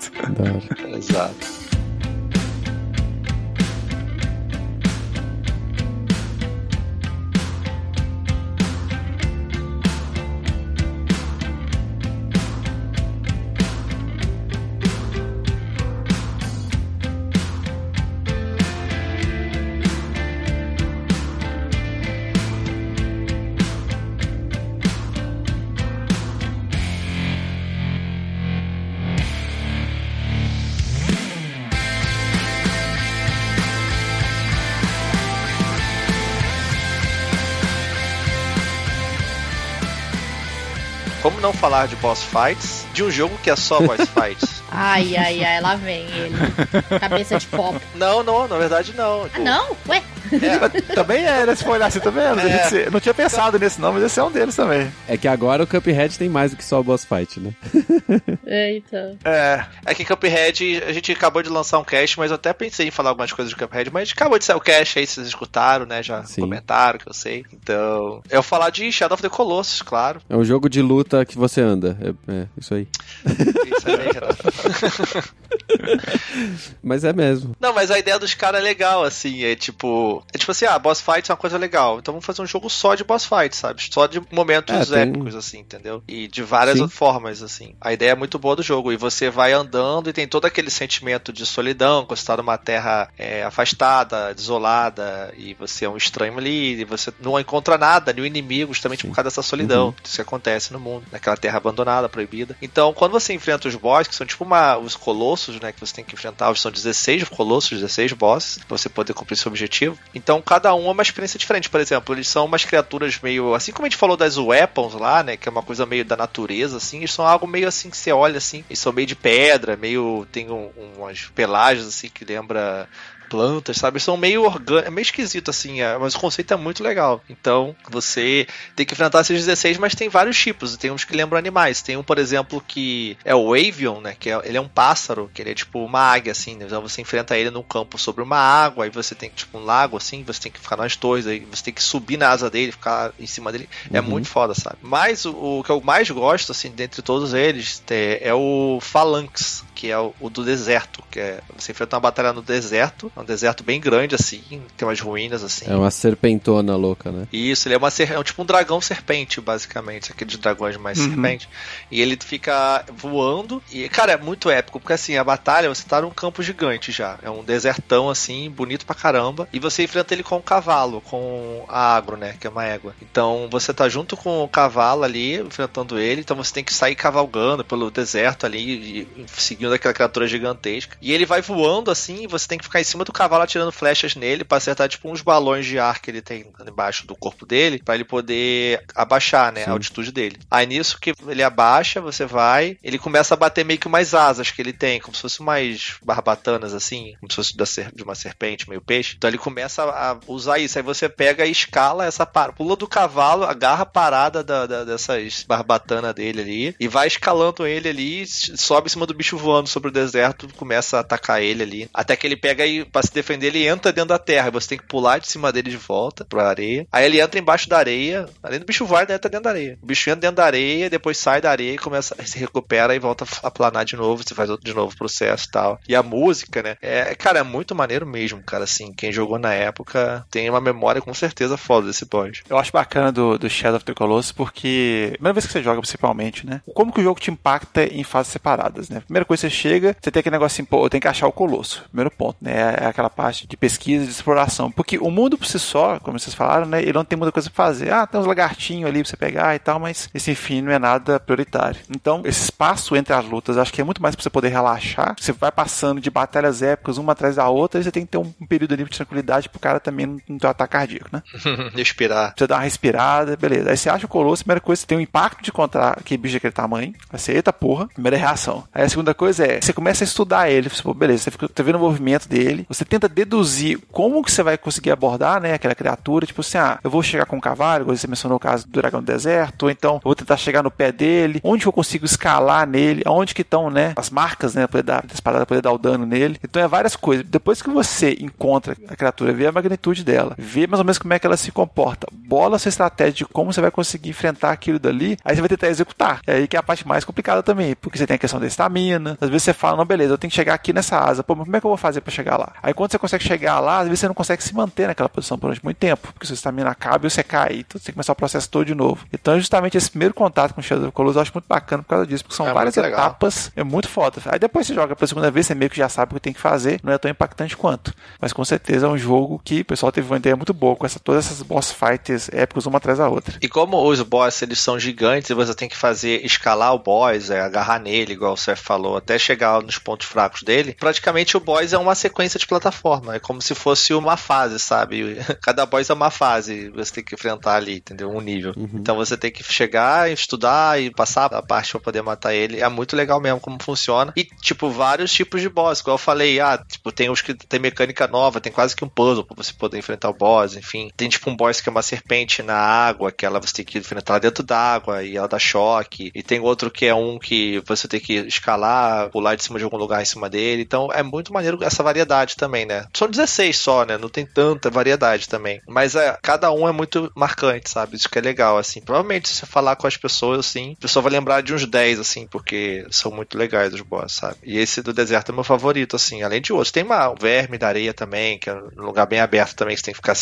Exato. Falar de boss fights de um jogo que é só boss [LAUGHS] fights? Ai, ai, ai, lá vem ele. Cabeça de copo. Não, não, na verdade não. Ah, não? Ué? É. também é, né? Se for olhar assim, também é. Eu não tinha pensado nesse não, mas esse é um deles também. É que agora o Cuphead tem mais do que só o boss fight, né? Eita. É, é que Cuphead, a gente acabou de lançar um cast, mas eu até pensei em falar algumas coisas de Cuphead, mas acabou de sair o cast aí, vocês escutaram, né? Já Sim. comentaram, que eu sei. Então, eu vou falar de Shadow of the Colossus, claro. É um jogo de luta que você anda. É, é isso aí. Isso aí, Renato. [LAUGHS] mas é mesmo. Não, mas a ideia dos caras é legal, assim, é tipo. É tipo assim, ah, boss fights é uma coisa legal. Então vamos fazer um jogo só de boss fights, sabe? Só de momentos é, épicos, tem... assim, entendeu? E de várias Sim. formas, assim. A ideia é muito boa do jogo. E você vai andando e tem todo aquele sentimento de solidão, quando você tá numa terra é, afastada, desolada, e você é um estranho ali, e você não encontra nada, nenhum inimigo, justamente Sim. por causa dessa solidão. Uhum. Isso que acontece no mundo, naquela terra abandonada, proibida. Então, quando você enfrenta os boss, que são tipo uma, os colossos, né? Que você tem que enfrentar, são 16 colossos, 16 bosses, pra você poder cumprir seu objetivo. Então, cada um é uma experiência diferente. Por exemplo, eles são umas criaturas meio. Assim como a gente falou das weapons lá, né? Que é uma coisa meio da natureza, assim. Eles são algo meio assim que você olha assim. Eles são meio de pedra, meio. Tem um, umas pelagens assim que lembra plantas, sabe? São meio orgânicos, é meio esquisito assim, é, mas o conceito é muito legal. Então, você tem que enfrentar esses 16, mas tem vários tipos. Tem uns que lembram animais. Tem um, por exemplo, que é o Avion, né? Que é, ele é um pássaro, que ele é tipo uma águia, assim. Né? Então você enfrenta ele num campo sobre uma água, aí você tem tipo um lago, assim, você tem que ficar nas torres, aí você tem que subir na asa dele, ficar em cima dele. É uhum. muito foda, sabe? Mas o, o, que eu mais gosto, assim, dentre todos eles, é, é o Phalanx, que é o, o, do deserto, que é você enfrenta uma batalha no deserto, é um deserto bem grande assim, tem umas ruínas assim. É uma serpentona louca, né? Isso, ele é uma é um, tipo um dragão serpente, basicamente, aqueles dragões mais uhum. serpente. E ele fica voando e cara, é muito épico, porque assim, a batalha você tá num campo gigante já, é um desertão assim, bonito pra caramba, e você enfrenta ele com um cavalo, com a agro, né, que é uma égua. Então, você tá junto com o cavalo ali, enfrentando ele, então você tem que sair cavalgando pelo deserto ali, seguindo daquela criatura gigantesca. E ele vai voando assim, e você tem que ficar em cima do cavalo atirando flechas nele para acertar tipo uns balões de ar que ele tem embaixo do corpo dele, para ele poder abaixar, né, Sim. a altitude dele. Aí nisso que ele abaixa, você vai, ele começa a bater meio que umas asas que ele tem, como se fosse umas barbatanas assim, como se fosse de uma serpente, meio peixe. Então ele começa a usar isso. Aí você pega e escala essa para, pula do cavalo, agarra a parada da, da, dessas barbatanas dele ali e vai escalando ele ali, sobe em cima do bicho voando sobre o deserto, começa a atacar ele ali. Até que ele pega e, pra se defender, ele entra dentro da terra. Você tem que pular de cima dele de volta pra areia. Aí ele entra embaixo da areia. Além do bicho voar, ele entra dentro da areia. O bicho entra dentro da areia, depois sai da areia e começa, se recupera e volta a planar de novo. Você faz de novo processo e tal. E a música, né? É, cara, é muito maneiro mesmo, cara. Assim, quem jogou na época tem uma memória com certeza foda desse boss. Eu acho bacana do, do Shadow of the Colossus porque, primeira vez que você joga, principalmente, né? Como que o jogo te impacta em fases separadas, né? Primeira coisa, você chega, você tem aquele negócio assim, pô, eu tenho que achar o colosso. Primeiro ponto, né? É aquela parte de pesquisa, de exploração. Porque o mundo por si só, como vocês falaram, né? Ele não tem muita coisa pra fazer. Ah, tem uns lagartinhos ali pra você pegar e tal, mas esse enfim não é nada prioritário. Então, esse espaço entre as lutas, acho que é muito mais pra você poder relaxar. Você vai passando de batalhas épicas uma atrás da outra e você tem que ter um, período ali de tranquilidade pro cara também não, ter um ataque cardíaco, né? [LAUGHS] Respirar. Você dá uma respirada, beleza. Aí você acha o colosso, a primeira coisa, você tem um impacto de encontrar aquele bicho daquele tamanho. Vai ser, eita porra, primeira reação. Aí a segunda coisa é, você começa a estudar ele. Você, pô, beleza, você fica tá vendo o movimento dele. Você tenta deduzir como que você vai conseguir abordar, né, aquela criatura. Tipo assim, ah, eu vou chegar com um cavalo, você mencionou o caso do dragão do deserto, ou então eu vou tentar chegar no pé dele. Onde eu consigo escalar nele? Onde que estão, né, as marcas, né, poder dar, das poder dar o dano nele. Então é várias coisas. Depois que você encontra a criatura, vê a magnitude dela, vê mais ou menos como é que ela se comporta, bola a sua estratégia de como você vai conseguir enfrentar aquilo dali, aí você vai tentar executar. É aí que é a parte mais complicada também, porque você tem a questão da estamina. Às vezes você fala, não, beleza, eu tenho que chegar aqui nessa asa. Pô, mas como é que eu vou fazer para chegar lá? Aí quando você consegue chegar lá, às vezes você não consegue se manter naquela posição durante muito tempo, porque sua estamina acaba e você cai. Então você tem que começar o processo todo de novo. Então, justamente esse primeiro contato com o Shadow of Colossus eu acho muito bacana por causa disso, porque são é várias etapas, é muito foda. Aí depois você joga pela segunda vez, você meio que já sabe o que tem que fazer, não é tão impactante quanto. Mas com certeza é um jogo que o pessoal teve uma ideia muito boa com essa, todas essas boss fights épicos uma atrás da outra. E como os boss eles são gigantes e você tem que fazer escalar o boss, é, agarrar nele, igual o Seth falou, até chegar nos pontos fracos dele, praticamente o boss é uma sequência de plataforma. É como se fosse uma fase, sabe? [LAUGHS] Cada boss é uma fase, você tem que enfrentar ali, entendeu? Um nível. Uhum. Então você tem que chegar, estudar e passar a parte pra poder matar ele. É muito legal mesmo como funciona. E, tipo, vários tipos de boss. Igual eu falei, ah, tipo, tem os que tem mecânica nova, tem quase que um puzzle pra você poder enfrentar o boss, enfim. Tem tipo um boss que é uma serpente na água, que ela você tem que enfrentar dentro d'água e ela dá choque. E tem outro que é um que você tem que escalar, pular de cima de algum lugar em cima dele. Então é muito maneiro essa variedade também, né? São 16 só, né? Não tem tanta variedade também. Mas é, cada um é muito marcante, sabe? Isso que é legal, assim. Provavelmente se você falar com as pessoas, assim, a pessoa vai lembrar de uns 10, assim, porque são muito legais os boss, sabe? E esse do deserto é meu favorito, assim, além de outros. Tem uma, um verme da areia também, que é um lugar bem aberto também, que você tem que ficar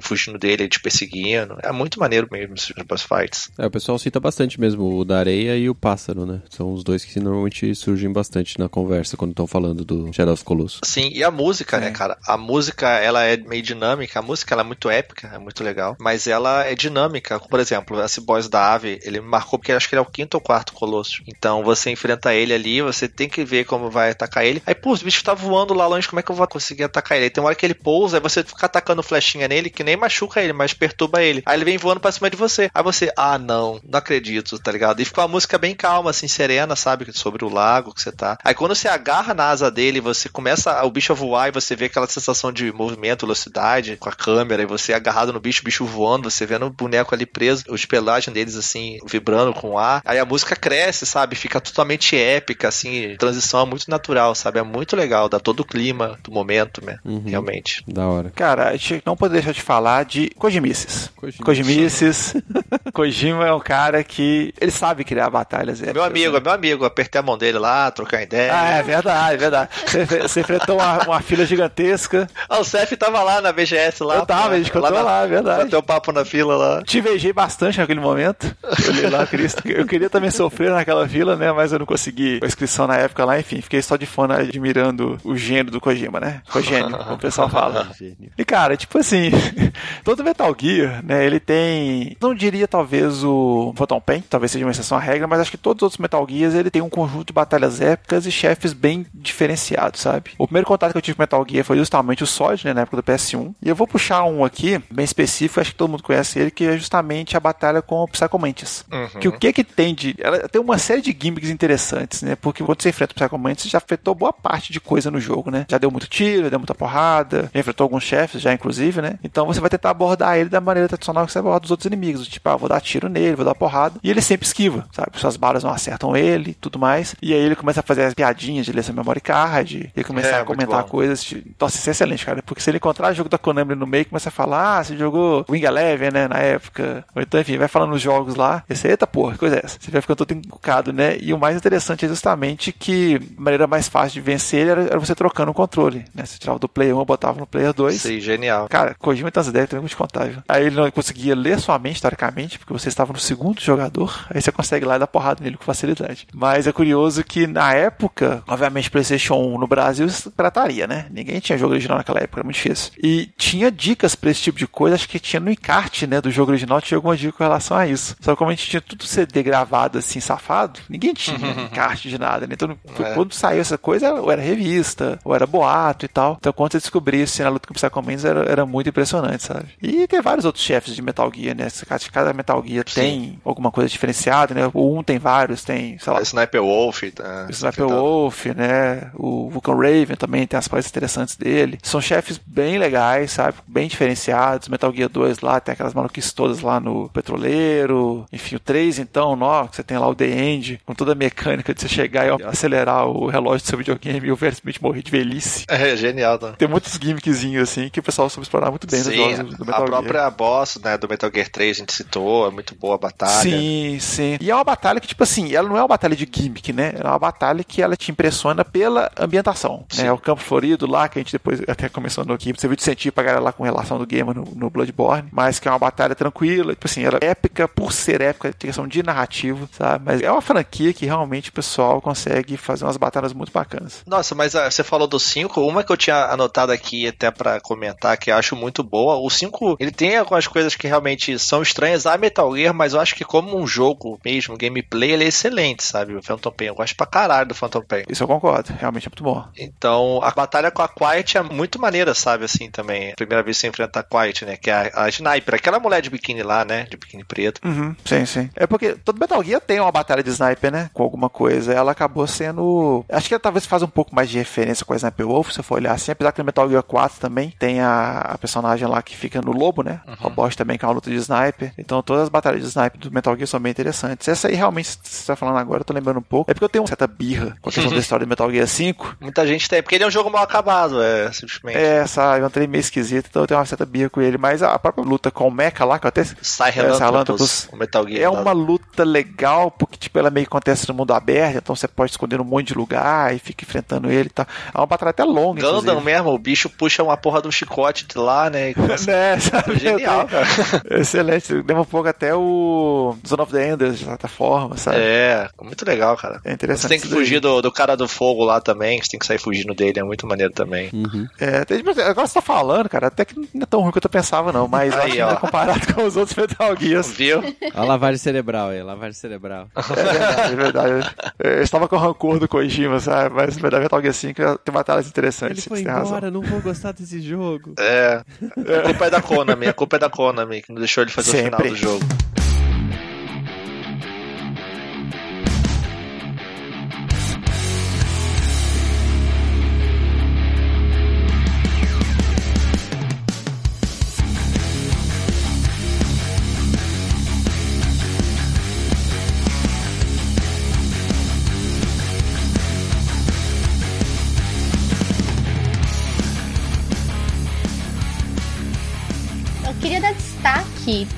fugindo dele, te perseguindo. É muito maneiro mesmo esses boss fights. É, o pessoal cita bastante mesmo o da areia e o pássaro, né? São os dois que normalmente surgem bastante na conversa quando estão falando do Shadow of Colossus. Sim, e a música, né, é. né, cara? A música, ela é meio dinâmica, a música ela é muito épica, é muito legal, mas ela é dinâmica. Por exemplo, esse boss da ave, ele me marcou porque acho que ele é o quinto ou quarto colosso. Então você enfrenta ele ali, você tem que ver como vai atacar ele. Aí, pô, o bicho tá voando lá longe, como é que eu vou conseguir atacar ele? Aí tem uma hora que ele pousa, aí você fica atacando flechinha nele, que nem machuca ele, mas perturba ele. Aí ele vem voando pra cima de você. Aí você, ah, não, não acredito, tá ligado? E fica uma música bem calma, assim, serena, sabe? Sobre o lago que você tá. Aí quando você agarra na asa dele, você começa o bicho a voar voar e você vê aquela sensação de movimento, velocidade com a câmera e você agarrado no bicho, o bicho voando, você vendo o boneco ali preso, os pelagens deles assim, vibrando com o ar. Aí a música cresce, sabe? Fica totalmente épica, assim, transição é muito natural, sabe? É muito legal, dá todo o clima do momento, né? Uhum. Realmente. Da hora. Cara, a gente não pode deixar de falar de Kojimices. Kojimices. [LAUGHS] Kojima é um cara que ele sabe criar batalhas. Meu amigo, é meu amigo. Apertei a mão dele lá, trocar ideia. Ah, é verdade, é verdade. Você, você enfrentou uma, uma fila gigantesca. Ah, o Cef tava lá na BGS lá. Eu tava, a gente contou lá, lá, é verdade. Bateu papo na fila lá. Te invejei bastante naquele momento. Eu lá, Cristo. Eu queria também sofrer naquela fila, né? Mas eu não consegui a inscrição na época lá, enfim. Fiquei só de fone admirando o gênio do Kojima, né? Kojênio, como o pessoal fala. [LAUGHS] E, cara, tipo assim, [LAUGHS] todo Metal Gear, né? Ele tem. Não diria talvez o Phantom Pain, talvez seja uma exceção à regra, mas acho que todos os outros Metal Gears ele tem um conjunto de batalhas épicas e chefes bem diferenciados, sabe? O primeiro contato que eu tive com Metal Gear foi justamente o Solid, né? Na época do PS1. E eu vou puxar um aqui, bem específico, acho que todo mundo conhece ele, que é justamente a batalha com o Psycho Mantis. Uhum. Que o que que tem de. Ela tem uma série de gimmicks interessantes, né? Porque quando você enfrenta o Psycho Mantis, já afetou boa parte de coisa no jogo, né? Já deu muito tiro, já deu muita porrada, já enfrentou alguns chefes, já inclusive, né? Então você vai tentar abordar ele da maneira tradicional que você aborda os outros inimigos. Tipo, ah, vou dar tiro nele, vou dar porrada. E ele sempre esquiva, sabe? Suas balas não acertam ele tudo mais. E aí ele começa a fazer as piadinhas de ler essa memory card, ele começa é, a comentar coisas. De... Nossa, isso é excelente, cara. Porque se ele encontrar jogo da Konami no meio, começa a falar, ah, você jogou Wing Eleven, né, na época. Ou então, enfim, vai falando nos jogos lá. Esse, eita porra, que coisa é essa? Você vai ficando todo encucado, né? E o mais interessante é justamente que a maneira mais fácil de vencer ele era, era você trocando o controle, né? Você tirava do Player 1, botava no Player 2. Sim, genial. Cara, Kojima tem as ideias também contar, viu? Aí ele não conseguia ler sua mente, teoricamente, porque você estava no segundo jogador, aí você consegue lá e dar porrada nele com facilidade. Mas é curioso que na época, obviamente, PlayStation 1 no Brasil trataria, né? Ninguém tinha jogo original naquela época, era muito difícil. E tinha dicas pra esse tipo de coisa, acho que tinha no encarte, né, do jogo original, tinha alguma dica com relação a isso. Só que como a gente tinha tudo CD gravado assim, safado, ninguém tinha [LAUGHS] encarte de nada, né? Então, é. quando saiu essa coisa, ou era revista, ou era boato e tal. Então, quando você descobria isso na luta com o Psycho Mantis, era, era muito impressionante, sabe? E tem vários outros chefes de Metal Gear, né? Cada Metal Gear Sim. tem alguma coisa diferenciada, né? O 1 tem vários, tem, sei lá. Sniper Wolf. Tá, Sniper Wolf, né? O Vulcan Raven também tem as coisas interessantes dele. São chefes bem legais, sabe? Bem diferenciados. Metal Gear 2 lá, tem aquelas maluquices todas lá no Petroleiro. Enfim, o 3 então, nó, você tem lá o The End, com toda a mecânica de você chegar e acelerar o relógio do seu videogame e o Vera Smith morrer de velhice. É, genial, tá? Tem muitos gimmicks assim que o pessoal soube explorar muito bem sim, nos jogos do Metal Gear. A própria Gear. boss, né, do Metal Gear 3 a gente citou, é muito boa a batalha. Sim, sim. E é uma batalha que, tipo assim, ela não é uma batalha de gimmick, né? É uma batalha que ela te impressiona pela ambientação. Né? É o campo florido lá, que a gente depois até começou no aqui, você viu de sentir pra galera lá com relação do game no, no, Bloodborne, mas que é uma batalha tranquila, tipo assim, ela é épica por ser épica, tem questão de narrativo, sabe? Mas é uma franquia que realmente o pessoal consegue fazer umas batalhas muito bacanas. Nossa, mas uh, você falou do 5, uma que eu tinha anotado aqui até para comentar, que eu acho muito boa. O 5, ele tem algumas coisas que realmente são estranhas a Metal Gear, mas eu acho que como um jogo mesmo, gameplay, ele é excelente, sabe? O Phantom Pain. Eu gosto pra caralho do Phantom Pain. Isso eu concordo, realmente é muito bom. Então, a batalha com a Quiet é muito maneira, sabe? Assim também. Primeira vez que você enfrenta a Quiet, né? Que é a, a Sniper, aquela mulher de biquíni lá, né? De biquíni preto. Uhum, sim, sim. É porque todo Metal Gear tem uma batalha de Sniper, né? Com alguma coisa. Ela acabou sendo. Acho que ela talvez faz um pouco mais de referência com a Sniper Wolf, se eu for olhar assim. Apesar que no Metal Gear 4 também tem a, a personagem lá que fica no lobo, né? Uhum. Robot também, que é uma luta de sniper. Então todas as batalhas de sniper do Metal Gear são bem interessantes. Essa aí realmente, você tá falando agora, eu tô lembrando um pouco. É porque eu tenho uma certa birra com a questão [LAUGHS] da história do Metal Gear 5. Muita gente tem, porque ele é um jogo mal acabado, é, simplesmente. É, sabe, um trem meio esquisito, então eu tenho uma certa birra com ele. Mas a própria luta com o Mecha lá, que eu até. Sai Relanthropus, é, o Metal Gear. É uma luta legal, porque, tipo, ela meio que acontece no mundo aberto, então você pode esconder num monte de lugar e fica enfrentando ele e tal. É uma batalha até longa, Gundam mesmo, o bicho puxa uma porra de um chicote de lá, né? Começa... [LAUGHS] né, sabe? Genial, [LAUGHS] cara. Excelente. Lembra um pouco até o Zone of the Enders, de certa forma, sabe? É, muito legal, cara. É interessante. Você tem que fugir do, do cara do fogo lá também, você tem que sair fugindo dele, é muito maneiro também. Uhum. É, agora você tá falando, cara, até que não é tão ruim quanto eu pensava, não, mas aí, acho que comparado com os outros Metal Gears. Viu? A lavagem cerebral aí, lavagem cerebral. É verdade, é verdade. Eu estava com rancor do Kojima, sabe? Mas Metal Gear 5 tem batalhas interessantes. Ele foi embora, não vou gostar desse jogo. É. A culpa é da Konami, a culpa é da Konami, que não deixou ele fazer Sempre. o final do jogo.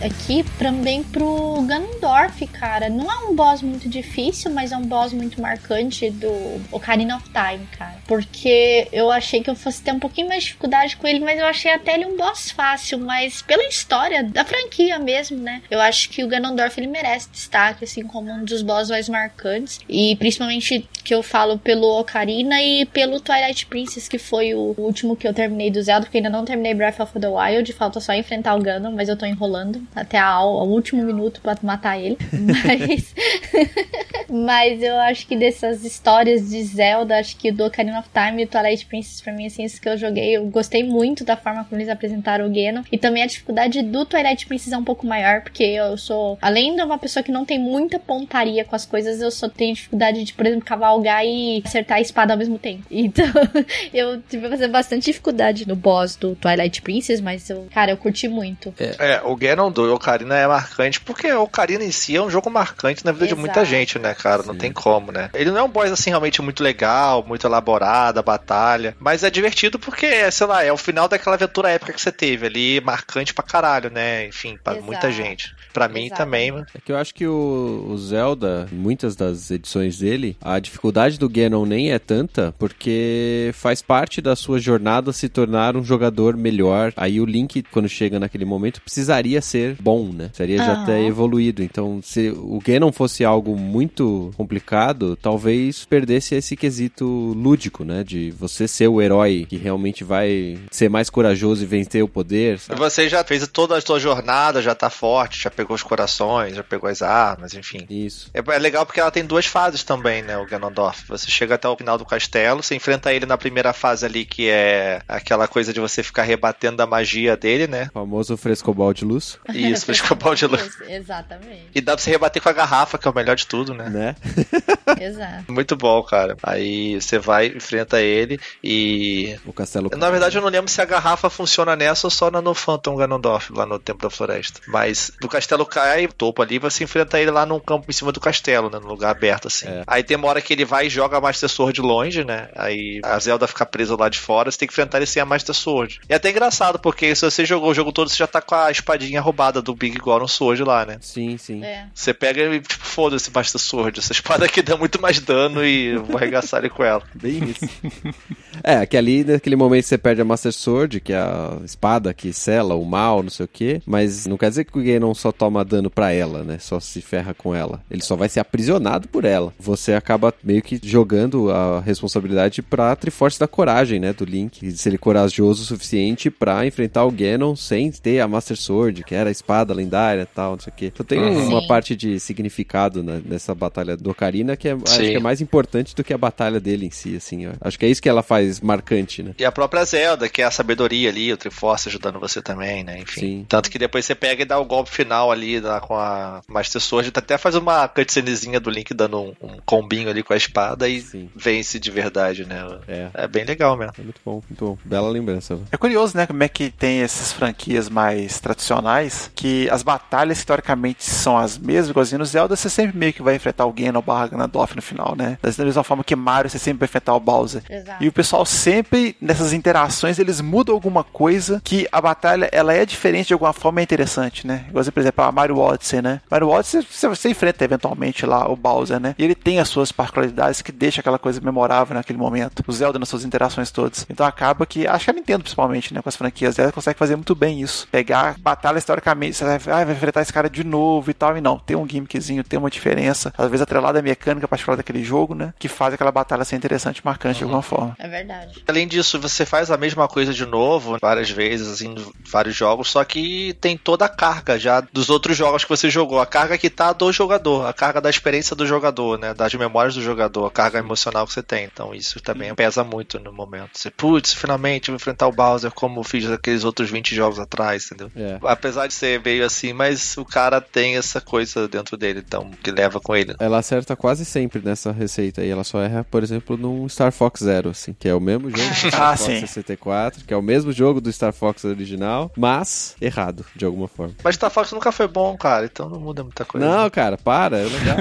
Aqui, também pro Ganondorf, cara. Não é um boss muito difícil, mas é um boss muito marcante do Ocarina of Time, cara. Porque eu achei que eu fosse ter um pouquinho mais de dificuldade com ele, mas eu achei até ele um boss fácil, mas pela história da franquia mesmo, né? Eu acho que o Ganondorf ele merece destaque, assim, como um dos boss mais marcantes. E principalmente que eu falo pelo Ocarina e pelo Twilight Princess, que foi o último que eu terminei do Zelda, porque ainda não terminei Breath of the Wild, falta só enfrentar o Ganon, mas eu tô enrolando até a, o último minuto para matar ele. [LAUGHS] Mas, [LAUGHS] mas eu acho que dessas histórias de Zelda, acho que do Ocarina of Time e o Twilight Princess, pra mim, assim, esses que eu joguei, eu gostei muito da forma como eles apresentaram o Ganon. E também a dificuldade do Twilight Princess é um pouco maior, porque eu sou, além de uma pessoa que não tem muita pontaria com as coisas, eu só tenho dificuldade de, por exemplo, cavalgar e acertar a espada ao mesmo tempo. [LAUGHS] Então, eu tive fazer bastante dificuldade no boss do Twilight Princess, mas eu, cara, eu curti muito. É, é o Ganon do Ocarina é marcante porque o Ocarina em si é um jogo marcante na vida Exato. de muita gente, né, cara? Sim. Não tem como, né? Ele não é um boss assim realmente muito legal, muito elaborado, a batalha, mas é divertido porque, sei lá, é o final daquela aventura épica que você teve ali, marcante pra caralho, né? Enfim, pra Exato. muita gente. Pra Exato. mim também. É que eu acho que o, o Zelda, muitas das edições dele, a dificuldade do Ganon nem é tanta, porque faz parte da sua jornada se tornar um jogador melhor. Aí o Link, quando chega naquele momento, precisaria ser bom, né? Seria já ter evoluído. Então, se o Ganon fosse algo muito complicado, talvez perdesse esse quesito lúdico, né? De você ser o herói que realmente vai ser mais corajoso e vencer o poder. Sabe? Você já fez toda a sua jornada, já tá forte, já pegou os corações, já pegou as armas, enfim. Isso. É, é legal porque ela tem duas fases também, né? O Ganondorf. Você chega até o final do castelo, você enfrenta ele na primeira fase ali, que é aquela coisa de você ficar rebatendo a magia dele, né? O famoso frescobol de luz. Isso, frescobol de [LAUGHS] luz. Exatamente. E dá pra você rebater com a garrafa, que é o melhor de tudo, né? Né? [LAUGHS] Exato. Muito bom, cara. Aí você vai, enfrenta ele e. O castelo. Na verdade, eu não lembro se a garrafa funciona nessa ou só no Phantom Ganondorf, lá no Templo da Floresta. Mas o castelo cai, topo ali, você enfrenta ele lá num campo em cima do castelo, né? Num lugar aberto, assim. É. Aí tem uma hora que ele vai e joga a Master Sword longe, né? Aí a Zelda fica presa lá de fora, você tem que enfrentar ele sem a Master Sword. E é até engraçado, porque se você jogou o jogo todo, você já tá com a espadinha roubada do Big Goron Sword lá, né? Sim, sim. É. Você pega e, tipo, foda-se Master Sword. Essa espada aqui dá muito mais dano e vou arregaçar ele com ela. [LAUGHS] Bem isso. é, que ali, naquele momento, você perde a Master Sword, que é a espada que sela o mal, não sei o quê. Mas não quer dizer que o Ganon só toma dano pra ela, né? Só se ferra com ela. Ele só vai ser aprisionado por ela. Você acaba meio que jogando a responsabilidade pra Triforce da Coragem, né? Do Link. Se ele corajoso o suficiente pra enfrentar o Ganon sem ter a Master Sword, que era a espada lendária e tal, não sei o quê. Então tem uhum. uma parte de significado né, nessa batalha do Ocarina que é, acho que é mais importante do que a batalha dele em si, assim. Ó. Acho que é isso que ela faz marcante, né? E a própria Zelda, que é a sabedoria ali, o Triforce ajudando você também, né? Enfim. Sim. Tanto que depois você pega e dá o golpe final ali lá com a Master Sword, até faz uma cutscenezinha do Link dando um, um combinho ali com a espada e Sim. vence de verdade, né? É. é bem legal mesmo. É muito bom, muito bom. Bela lembrança. É curioso, né? Como é que tem essas franquias mais tradicionais que as batalhas historicamente são as mesmas, igualzinho no Zelda, você sempre meio que vai enfrentar alguém no barra Ganondorf no final, né? Da mesma forma que Mario, você sempre vai enfrentar o Bowser. Exato. E o pessoal sempre, nessas interações, eles mudam alguma coisa que a batalha, ela é diferente de alguma forma, é interessante, né? Igual, por exemplo, a Mario Odyssey, né? Mario Odyssey, você, você enfrenta eventualmente lá o Bowser, né? E ele tem as suas particularidades que deixa aquela coisa memorável naquele momento. O Zelda nas suas interações todas. Então acaba que, acho que a Nintendo principalmente, né? Com as franquias, ela consegue fazer muito bem isso. Pegar batalha historicamente, você vai, ah, vai enfrentar esse cara de novo e tal, e não. Tem um gimmickzinho, tem uma diferença. Às vezes atrelada à mecânica particular daquele jogo, né? Que faz aquela batalha ser interessante, marcante uhum. de alguma forma. É verdade. Além disso, você faz a mesma coisa de novo, várias vezes, assim, vários jogos, só que tem toda a carga já dos outros jogos que você jogou. A carga que tá do jogador, a carga da experiência do jogador, né? Das memórias do jogador, a carga emocional que você tem. Então isso também pesa muito no momento. Você, putz, finalmente vou enfrentar o Bowser como fiz aqueles outros 20 jogos atrás, entendeu? É. Apesar de ser meio assim, mas o cara tem essa coisa dentro dele, então, que leva com ele. Ela acerta quase sempre nessa receita aí. Ela só erra, por exemplo, no Star Fox Zero, assim, que é o mesmo jogo do [LAUGHS] Star ah, Fox sim. 64, que é o mesmo jogo do Star Fox original, mas errado, de alguma forma. Mas Star Fox nunca foi bom, cara, então não muda muita coisa. Não, cara, para, é legal.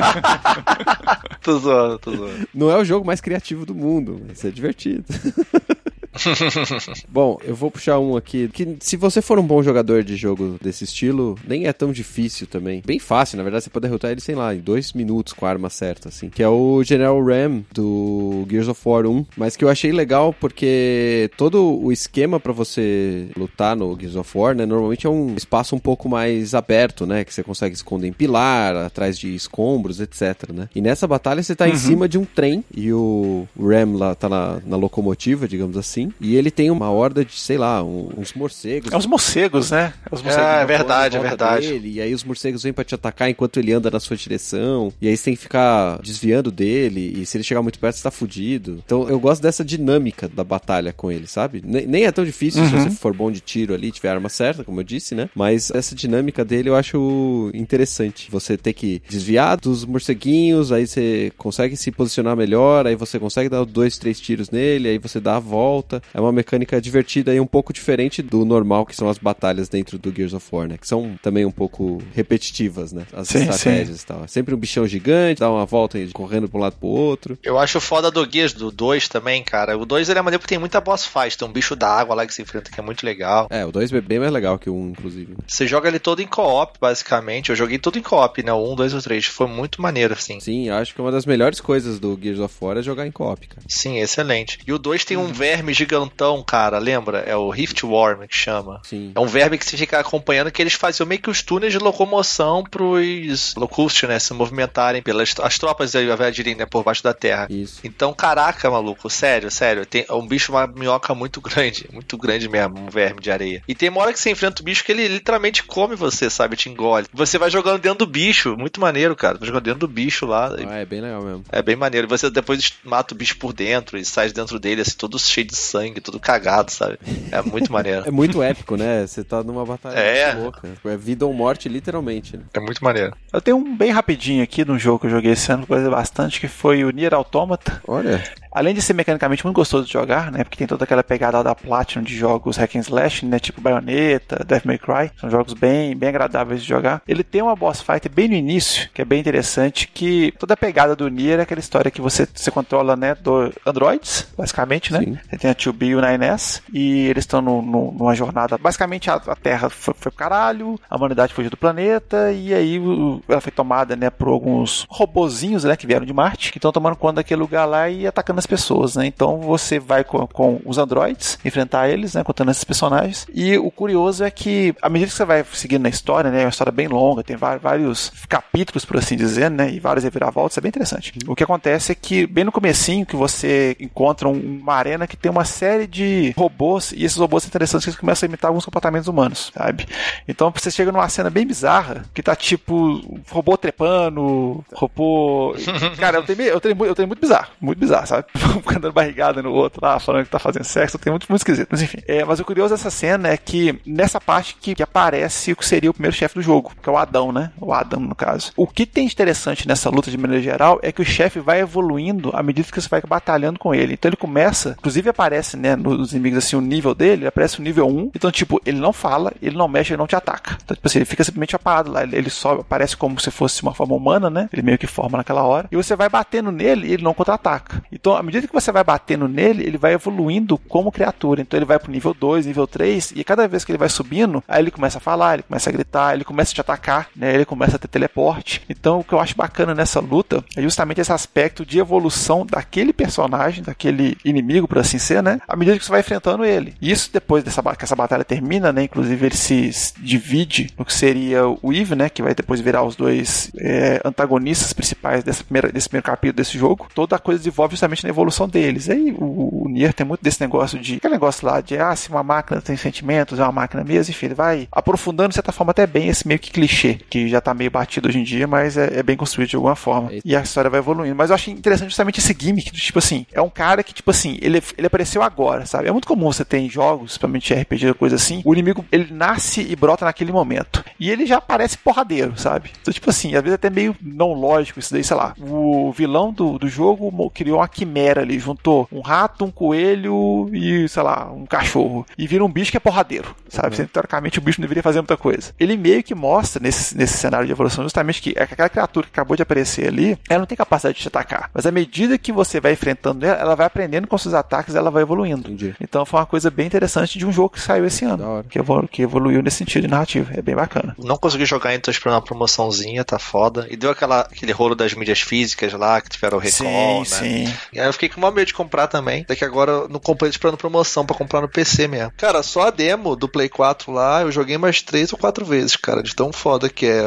[LAUGHS] tô zoando, tô zoando. Não é o jogo mais criativo do mundo, mas é divertido. [LAUGHS] [LAUGHS] Bom, eu vou puxar um aqui que se você for um bom jogador de jogo desse estilo, nem é tão difícil também. Bem fácil, na verdade, você pode derrotar ele, sei lá, em dois minutos com a arma certa, assim. Que é o General Ram do Gears of War 1, mas que eu achei legal porque todo o esquema para você lutar no Gears of War, né, normalmente é um espaço um pouco mais aberto, né, que você consegue esconder em pilar, atrás de escombros, etc, né. E nessa batalha você tá uhum. em cima de um trem e o Ram lá tá na, na locomotiva, digamos assim, e ele tem uma horda de, sei lá, um, uns morcegos. É os morcegos, né? É, os morcegos é, é verdade, é verdade. Dele, e aí os morcegos vêm para te atacar enquanto ele anda na sua direção, e aí você tem que ficar desviando dele, e se ele chegar muito perto você tá fudido. Então eu gosto dessa dinâmica da batalha com ele, sabe? Nem é tão difícil uhum. se você for bom de tiro ali, tiver a arma certa, como eu disse, né? Mas essa dinâmica dele eu acho interessante. Você ter que desviar dos morceguinhos, aí você consegue se posicionar melhor, aí você consegue dar dois, três tiros nele, aí você dá a volta. É uma mecânica divertida e um pouco diferente do normal que são as batalhas dentro do Gears of War, né? Que são também um pouco repetitivas, né? As sim, estratégias sim. e tal. É sempre um bichão gigante, dá uma volta correndo pra um lado pro outro. Eu acho foda do Gears do 2 também, cara. O 2 ele é maneiro porque tem muita boss fight, tem um bicho da água lá que se enfrenta que é muito legal. É, o 2 é bem mais legal que o 1, inclusive. Você joga ele todo em co-op, basicamente. Eu joguei todo em co-op, né? O 1, 2 ou 3. Foi muito maneiro, assim. Sim, acho que uma das melhores coisas do Gears of War é jogar em co-op, cara. Sim, excelente. E o 2 tem um verme gigantão, cara, lembra? É o Rift Worm que chama. Sim. É um verme que você fica acompanhando que eles faziam meio que os túneis de locomoção pros Locust, né? Se movimentarem pelas as tropas da Avadirin, né? Por baixo da terra. Isso. Então, caraca, maluco, sério, sério. Tem um bicho, uma minhoca muito grande. [LAUGHS] Muito grande mesmo, um verme de areia. E tem uma hora que você enfrenta o bicho que ele literalmente come você, sabe? Te engole. Você vai jogando dentro do bicho. Muito maneiro, cara. Vai jogando dentro do bicho lá. Ah, é bem legal mesmo. É bem maneiro. Você depois mata o bicho por dentro e sai dentro dele, assim, todo cheio de sangue, todo cagado, sabe? É muito maneiro. [LAUGHS] é muito épico, né? Você tá numa batalha é. louca. É vida ou morte, literalmente. Né? É muito maneiro. Eu tenho um bem rapidinho aqui de um jogo que eu joguei esse ano, coisa bastante, que foi o Nier Automata. Olha. Além de ser mecanicamente muito gostoso de jogar, né? Porque tem toda aquela pegada da Platinum de jogos hack and slash, né? Tipo Bayonetta, Death May Cry. São jogos bem, bem agradáveis de jogar. Ele tem uma boss fight bem no início, que é bem interessante, que toda a pegada do Nier é aquela história que você, você controla, né? Do androids, basicamente, né? Sim. Você tem a 2B e o 9S, e eles estão no, no, numa jornada. Basicamente, a, a Terra foi, foi pro caralho, a humanidade fugiu do planeta, e aí o, ela foi tomada, né? Por alguns robozinhos, né? Que vieram de Marte, que estão tomando conta daquele lugar lá e atacando as pessoas, né? Então você vai com, com os androids enfrentar eles, né? Contando esses personagens. E o curioso é que, à medida que você vai seguindo na história, né? É uma história bem longa, tem vários capítulos, por assim dizer, né? E várias reviravoltas, é bem interessante. O que acontece é que, bem no comecinho, que você encontra uma arena que tem uma série de robôs, e esses robôs são interessantes que eles começam a imitar alguns comportamentos humanos, sabe? Então você chega numa cena bem bizarra, que tá tipo robô trepando, robô. [LAUGHS] Cara, eu tenho, eu tenho, eu tenho muito bizarro, muito bizarro, sabe? [LAUGHS] Ficando dando barrigada no outro lá, falando que tá fazendo sexo, tem muito, muito esquisito. Mas enfim. É, mas o curioso dessa cena é que nessa parte que, que aparece o que seria o primeiro chefe do jogo, que é o Adão, né? O Adam, no caso. O que tem interessante nessa luta de maneira geral é que o chefe vai evoluindo à medida que você vai batalhando com ele. Então ele começa, inclusive aparece, né, nos inimigos assim, o nível dele, aparece o nível 1. Então, tipo, ele não fala, ele não mexe, ele não te ataca. Então, tipo assim, ele fica simplesmente apagado lá. Ele, ele só aparece como se fosse uma forma humana, né? Ele meio que forma naquela hora. E você vai batendo nele e ele não contra-ataca. Então, à medida que você vai batendo nele, ele vai evoluindo como criatura. Então ele vai pro nível 2, nível 3, e cada vez que ele vai subindo, aí ele começa a falar, ele começa a gritar, ele começa a te atacar, né? Ele começa a ter teleporte. Então o que eu acho bacana nessa luta é justamente esse aspecto de evolução daquele personagem, daquele inimigo, por assim ser, né? À medida que você vai enfrentando ele. E isso depois dessa que essa batalha termina, né? Inclusive ele se divide no que seria o Eve, né? Que vai depois virar os dois é, antagonistas principais desse primeiro, desse primeiro capítulo desse jogo. Toda a coisa desenvolve justamente na evolução deles. Aí o, o Nier tem muito desse negócio de. Aquele negócio lá de, ah, se uma máquina tem sentimentos, é uma máquina mesmo, enfim, ele vai aprofundando de certa forma até bem esse meio que clichê, que já tá meio batido hoje em dia, mas é, é bem construído de alguma forma. E a história vai evoluindo. Mas eu acho interessante justamente esse gimmick, tipo assim, é um cara que, tipo assim, ele, ele apareceu agora, sabe? É muito comum você ter em jogos, principalmente RPG, coisa assim, o inimigo ele nasce e brota naquele momento. E ele já parece porradeiro, sabe? Então, tipo assim, às vezes é até meio não lógico isso daí, sei lá. O vilão do, do jogo criou uma quimera ali, juntou um rato, um coelho e, sei lá, um cachorro. E vira um bicho que é porradeiro, sabe? Uhum. Teoricamente o bicho não deveria fazer muita coisa. Ele meio que mostra nesse, nesse cenário de evolução justamente que aquela criatura que acabou de aparecer ali, ela não tem capacidade de te atacar. Mas à medida que você vai enfrentando ela, ela vai aprendendo com seus ataques ela vai evoluindo. Entendi. Então foi uma coisa bem interessante de um jogo que saiu esse ano. Que, evolu que evoluiu nesse sentido de narrativa. É bem bacana. Não consegui jogar, então esperando uma promoçãozinha, tá foda. E deu aquela, aquele rolo das mídias físicas lá, que tiveram o recall, sim, né? Sim. E aí eu fiquei com uma medo de comprar também. Daqui agora não comprei esperando promoção para comprar no PC mesmo. Cara, só a demo do Play 4 lá, eu joguei mais três ou quatro vezes, cara, de tão foda que é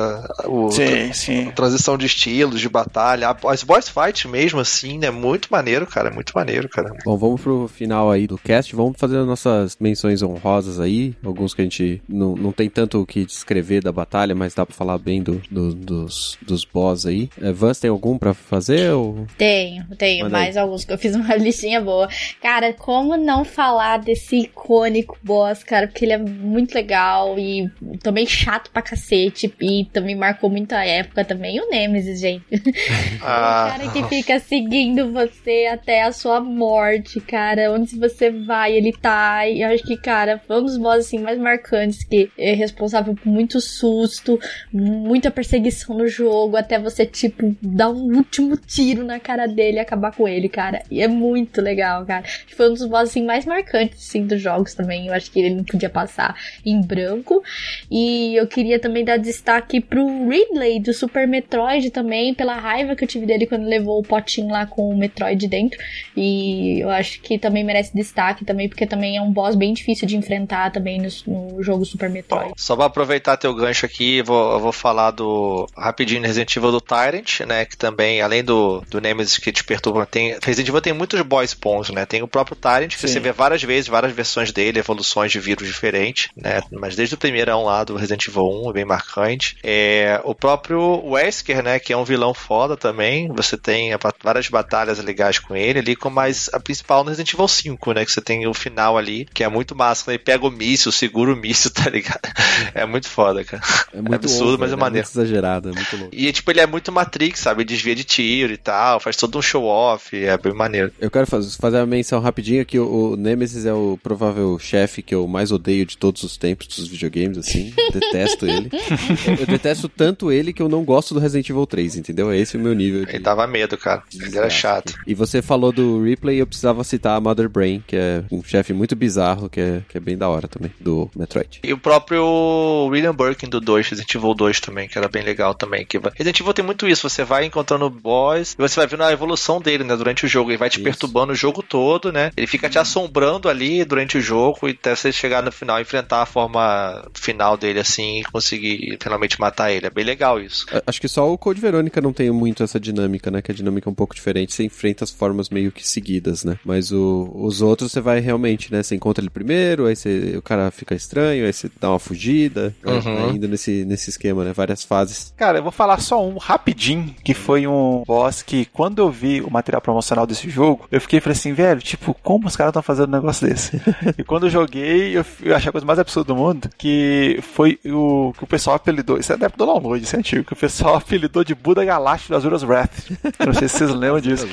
o, sim, sim. a transição de estilos, de batalha. As boss fights mesmo, assim, né? Muito maneiro, cara. É muito maneiro, cara. Bom, vamos pro final aí do cast. Vamos fazer as nossas menções honrosas aí. Alguns que a gente não, não tem tanto o que descrever da batalha, mas dá pra falar bem do, do dos, dos boss aí. É, Vance, tem algum pra fazer? Ou... Tenho, tenho. Manda mais aí. alguns que eu fiz uma [LAUGHS] listinha boa. Cara, como não falar desse icônico boss, cara? Porque ele é muito legal e também chato pra cacete. E também marcou muita época também. O Nemesis, gente. [LAUGHS] Ah. o cara que fica seguindo você até a sua morte, cara. Onde você vai, ele tá. E acho que, cara, foi um dos boss assim, mais marcantes que é responsável por muito susto, muita perseguição no jogo, até você, tipo, dar um último tiro na cara dele e acabar com ele, cara. E é muito legal, cara. Foi um dos bosses assim, mais marcantes, assim, dos jogos também. Eu acho que ele não podia passar em branco. E eu queria também dar destaque pro Ridley do Super Metroid também, pela raiva que eu tive dele quando levou o potinho lá com o Metroid dentro. E eu acho que também merece destaque também, porque também é um boss bem difícil de enfrentar também no, no jogo Super Metroid. Só pra aproveitar teu gancho aqui, vou, eu vou falar do rapidinho Resident Evil do Tyrant, né? Que também, além do, do Nemesis que te perturba, tem. Resident Evil tem muitos boss bons, né? Tem o próprio Tyrant, que Sim. você vê várias vezes, várias versões dele, evoluções de vírus diferentes, né? Mas desde o primeirão lá do Resident Evil 1, é bem marcante. É, o próprio Wesker, né? Que é um vilão foda também. Você tem várias batalhas legais com ele ali, com mais a principal no Resident Evil 5, né? Que você tem o final ali, que é muito massa. Ele pega o míssil, segura o míssil, [LAUGHS] tá ligado? É muito foda, cara. É, muito é [LAUGHS] absurdo, over, mas é, é maneiro. Muito exagerado, é muito louco. E, tipo, ele é muito Matrix, sabe? Desvia de tiro e tal, faz todo um show-off, é bem maneiro. Eu quero fazer, uma menção rapidinho que o, o Nemesis é o provável chefe que eu mais odeio de todos os tempos dos videogames, assim. detesto ele. Eu, [LAUGHS] eu, detesto tanto ele que eu não gosto do Resident Evil 3, entendeu? É esse o meu nível. De... Ele dava medo, cara. Ele era chato. E você falou do Replay, eu precisava citar a Mother Brain, que é um chefe muito bizarro, que é, que é bem da hora também, do Metroid. E o próprio William Birkin do 2, Resident Evil 2 também, que era bem legal também. Que Resident Evil tem muito isso, você vai encontrando boss e você vai vendo a evolução dele, né, durante o jogo. Ele vai te isso. perturbando o jogo todo, né? Ele fica te assombrando ali durante o jogo e até você chegar no final, enfrentar a forma final dele assim e conseguir finalmente matar ele. É bem legal isso. Acho que só o Code Verônica não tem muito essa dinâmica, né? Que a dinâmica é um pouco diferente. Você enfrenta as formas meio que seguidas, né? Mas o, os outros você vai realmente, né? Você encontra ele primeiro, aí você, o cara fica estranho, aí você dá uma fugida, né? uhum. indo nesse, nesse esquema, né? Várias fases. Cara, eu vou falar só um rapidinho, que foi um boss que quando eu vi o material promocional desse jogo, eu fiquei falei assim, velho, tipo, como os caras estão fazendo um negócio desse? [LAUGHS] e quando eu joguei, eu, eu achei a coisa mais absurda do mundo, que foi o que o pessoal apelidou, isso é da época do download, isso é antigo, que o pessoal [LAUGHS] apelidou de Buda Galáctico do Azuras Wrath. não sei se vocês lembram disso.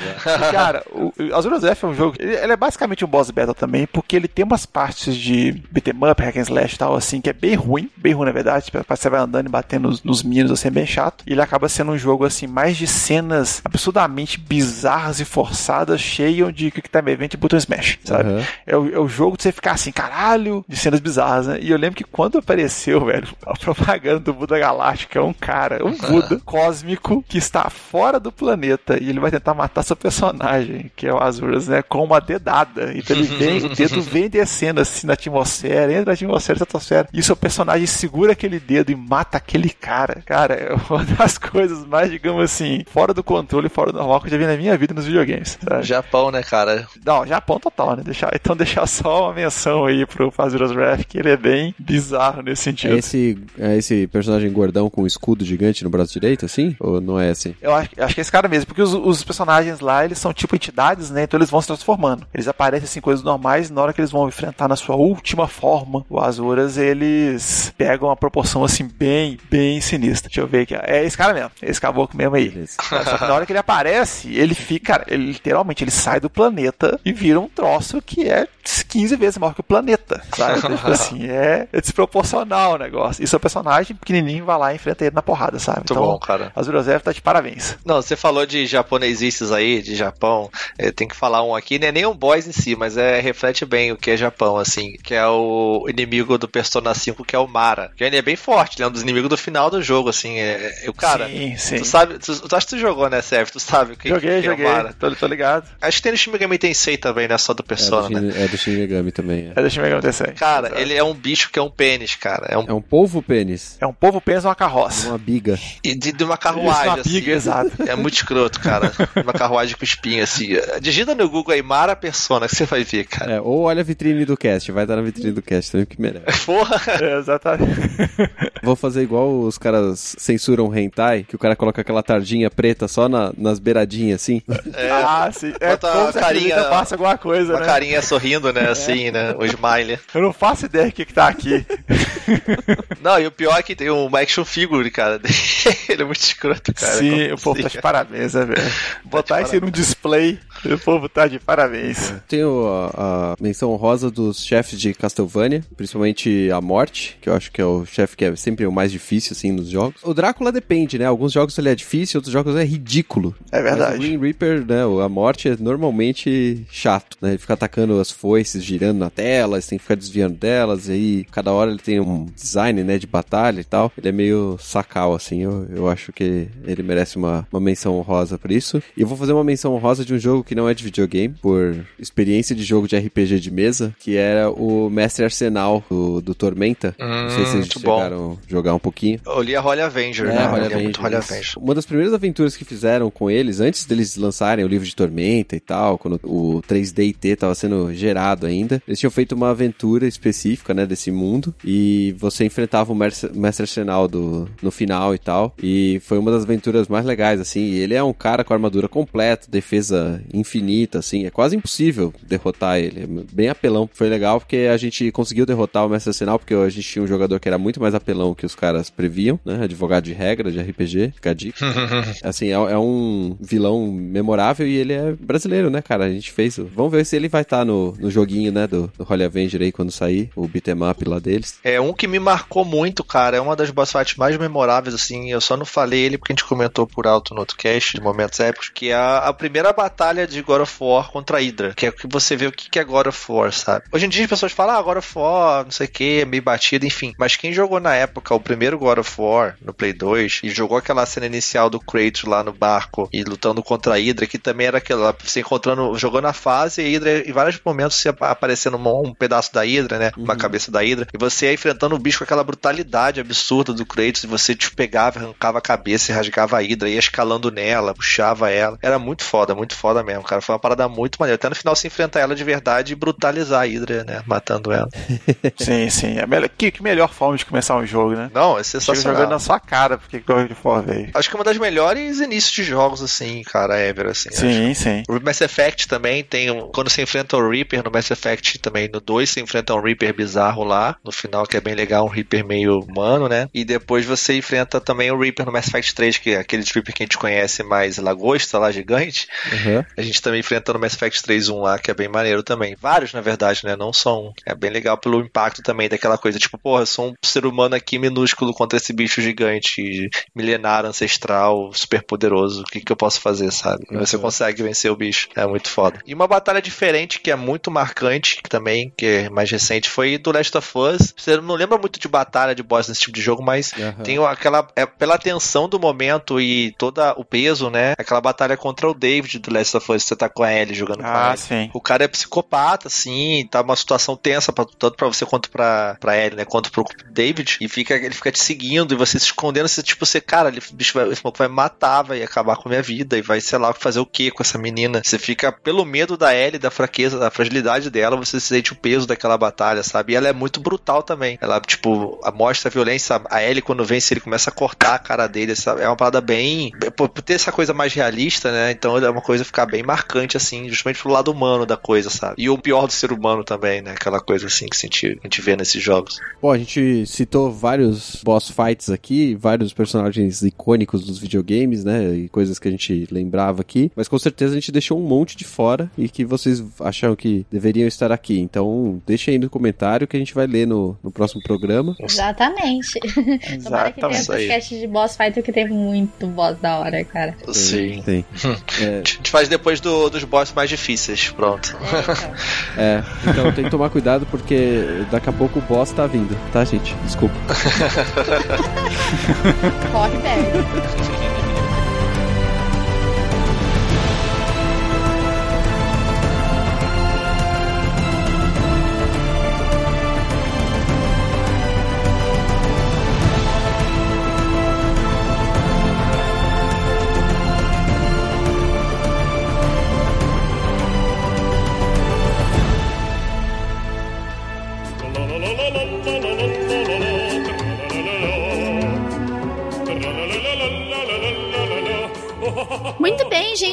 cara, o, o Azuras Wrath é um jogo, ele, ele, é basicamente um boss battle também, porque ele tem umas partes de beat'em up, hack and slash e tal, assim, que é bem ruim, bem ruim na verdade, você vai andando e batendo nos, nos minions, assim, é bem chato. E ele acaba sendo um jogo, assim, mais de cenas absurdamente bizarras e forçadas, cheio de Quick Time Event e Button Smash, sabe? Uhum. É, o, é o jogo de você ficar assim, caralho, de cenas bizarras, né? E eu lembro que quando apareceu, [LAUGHS] velho, a propaganda do Buda Galáctico é um cara, um Buda cósmico que está fora do planeta e ele vai tentar matar seu personagem, que é o Azuras, né? Com uma dedada. Então ele vem, o dedo [LAUGHS] vem descendo assim na atmosfera, entra na atmosfera e estratosfera. E seu personagem segura aquele dedo e mata aquele cara. Cara, é uma [LAUGHS] das coisas mais, digamos assim, fora do controle, fora do normal que eu já vi na minha vida nos videogames. Sabe? Japão, né, cara? Não, Japão total, né? Deixar, então [LAUGHS] deixar só uma menção aí pro Azuras Wrath, que ele é bem bizarro nesse sentido. É esse, é esse personagem gordão com escudo gigante no braço direito, assim? Ou não é assim? Eu acho, acho que é esse cara mesmo, porque os, os, personagens lá, eles são tipo entidades, né? Então eles vão se transformando. Eles aparecem assim, coisas normais, na hora que eles vão enfrentar na sua última forma, o Azuras, eles pegam uma proporção assim, bem, bem sinistra. Deixa eu ver aqui. É esse cara mesmo, esse caboclo mesmo aí. Só que na hora que ele aparece, ele fica. ele literalmente ele sai do planeta e vira um troço que é 15 vezes maior que o planeta, sabe? Então, tipo [LAUGHS] assim, é, é desproporcional o negócio. E seu personagem pequenininho vai lá e enfrenta ele na porrada, sabe? Muito então, bom, cara. Azura Zero tá de parabéns. Não, você falou de japonesices aí, de Japão. É, tem que falar um aqui, não é nem um boss em si, mas é reflete bem o que é Japão, assim, que é o inimigo do Persona 5, que é o Mara. Que ele é bem forte, ele é um dos inimigos do final do jogo, assim. É, é o cara. Sim, sim. Tu sabe, tu, tu acha que tu jogou, né, Sérgio? Tu sabe o que, Joguei, que é o joguei. Mara. Tô, tô ligado. Acho que tem no Shin Megami Tensei também, né? Só do É do, Persona, né? Shin, é do Shin Megami também. É, deixa eu ver o que acontece aí. Cara, ele é um bicho que é um pênis, cara. É um É, é um polvo pênis. É um povo pensa uma carroça. Uma biga. e de, de uma Isso, carruagem, uma biga, assim. exato. É muito escroto, cara. Uma carruagem com espinho, assim. Digita no Google aí, Mara Persona, que você vai ver, cara. É, ou olha a vitrine do cast, vai estar na vitrine do cast também, que merece. [LAUGHS] Porra! É, exatamente. [LAUGHS] Vou fazer igual os caras censuram hentai, que o cara coloca aquela tardinha preta só na- nas beiradinhas, assim. É, [LAUGHS] ah, sim. É como a se carinha- passa alguma coisa, uma né? carinha sorrindo, né? Assim, né? O smile. Eu não faço ideia do que, que tá aqui. Não, e o pior é que tem uma action figure, cara. Ele é muito escroto, cara. sim, o povo tá assim, de parabéns, né, velho? Botar de isso num display, o povo tá de parabéns. Tenho a, a menção honrosa dos chefes de Castlevania, principalmente a Morte, que eu acho que é o chefe que é sempre o mais difícil, assim, nos jogos. O Drácula depende, né? Alguns jogos ele é difícil, outros jogos é ridículo. É Mas o verdade. Green Reaper, né? A Morte é normalmente chato, né? Ele fica atacando as foices, girando na tela, você tem que ficar desviando delas, e aí cada hora ele tem um design, né, de batalha e tal. Ele é meio sacal, assim, eu, eu acho que ele merece uma, uma menção honrosa por isso. E eu vou fazer uma menção honrosa de um jogo que não é de videogame, por experiência de jogo de RPG de mesa, que era o Mestre Arsenal do, do Tormenta. não sei se vocês muito bom. chegaram a jogar um pouquinho. Eu li a Holy Avenger, É, né? Holy li muito Holy. Avenger. Uma das primeiras aventuras que fizeram com eles, antes deles lançarem o livro de Tormenta e tal, quando o 3D&T tava sendo gerado ainda, eles tinham feito uma aventura específica, né, desse mundo, e você enfrentava o Mestre Arsenal do, no final e tal, e foi uma das aventuras mais legais, assim, e ele é um cara com armadura completa, defesa infinita, assim, é quase impossível derrotar ele, bem apelão. Foi legal porque a gente conseguiu derrotar o Mestre Arsenal, porque a gente tinha um jogador que era muito mais apelão que os caras previam, né, advogado de regra, de RPG, fica a dica. [LAUGHS] Assim, é, é um vilão memorável e ele é brasileiro, né, cara? A gente fez. Vamos ver se ele vai estar no, no joguinho, né, do, do Holy Avenger aí quando sair, o beat'em up lá deles. É um que me marcou muito, cara. É uma das boss fights mais memoráveis, assim. Eu só não falei ele porque a gente comentou por alto no outro cast, de momentos épicos, que é a, a primeira batalha de God of War contra a Hydra. Que é que você vê o que que é God of War, sabe? Hoje em dia as pessoas falam, ah, God of War, não sei o que, meio batido, enfim. Mas quem jogou na época o primeiro God of War, no Play 2, e jogou aquela cena inicial do Kratos lá no barco e lutando contra a Hydra, que também era aquela, você encontrando, jogando a fase e a Hydra, em vários momentos, apa- aparecendo um, um pedaço da Hydra, né? Uma cabeça da Hydra, e você ia enfrentando o bicho com aquela brutalidade absurda do Kratos, e você te pegava, arrancava a cabeça e rasgava a Hydra, ia escalando nela, puxava ela. Era muito foda, muito foda mesmo, cara. Foi uma parada muito maneira. Até no final se enfrentar ela de verdade e brutalizar a Hydra, né? Matando ela. [LAUGHS] Sim, sim. É melhor, que, que melhor forma de começar um jogo, né? Não, é Chega sensacional. jogando na sua cara, porque God of War, velho. Acho que é uma das melhores inícios de jogos, assim, cara, ever, assim. acho. Sim, sim. O Mass Effect também tem um, quando você enfrenta o Reaper no Mass Effect também no 2 você enfrenta um Reaper bizarro lá no final que é bem legal um Reaper meio humano né e depois você enfrenta também o Reaper no Mass Effect 3 que é aquele Reaper que a gente conhece mais lagosta lá gigante Uhum. a gente também enfrenta no Mass Effect 3 um lá que é bem maneiro também. Vários na verdade né? Não só um. É bem legal pelo impacto também daquela coisa tipo porra eu sou um ser humano aqui minúsculo contra esse bicho gigante milenário ancestral super poderoso o que que eu posso fazer sabe? E você Uhum. consegue vencer o bicho. É muito foda. E uma batalha diferente que é muito marcante que também que é mais recente foi do Last of Us. Você não lembra muito de batalha de boss nesse tipo de jogo mas Aham. tem aquela é, pela tensão do momento e todo o peso né? Aquela batalha contra o David do Last of Us. Você tá com a Ellie jogando com a Ah, sim. o cara é psicopata, assim, tá uma situação tensa, pra, tanto pra você quanto pra, pra Ellie, né? Quanto pro David. E fica, ele fica te seguindo e você se escondendo. Você, tipo, você, cara, ele, bicho vai, esse maluco vai matar, vai acabar com a minha vida e vai, sei lá, fazer o que com essa menina. Você fica, pelo medo da Ellie, da fraqueza, da fragilidade dela, você sente o peso daquela batalha, sabe? E ela é muito brutal também. Ela, tipo, mostra a violência. A Ellie, quando vence, ele começa a cortar a cara dele. sabe? É uma parada bem. Por, ter essa coisa mais realista, né? Então é uma coisa ficar bem marcante, assim, justamente pro lado humano da coisa, sabe? E o pior do ser humano também, né? Aquela coisa assim que a gente, a gente vê nesses jogos. Bom, a gente citou vários boss fights aqui, vários personagens icônicos dos videogames, né? E coisas que a gente lembrava aqui. mas com certeza a gente deixou um monte de fora e que vocês acham que deveriam estar aqui. Então, deixa aí no comentário que a gente vai ler no, no próximo programa. Exatamente. [LAUGHS] Tomara que tenha Exatamente. podcast de boss fight, que teve muito boss da hora, cara. Sim. Tem. [LAUGHS] A gente faz depois do- dos boss mais difíceis. Pronto. [LAUGHS] É, então tem que tomar cuidado porque daqui a pouco o boss tá vindo, tá, gente? Desculpa. [LAUGHS] Corre perto.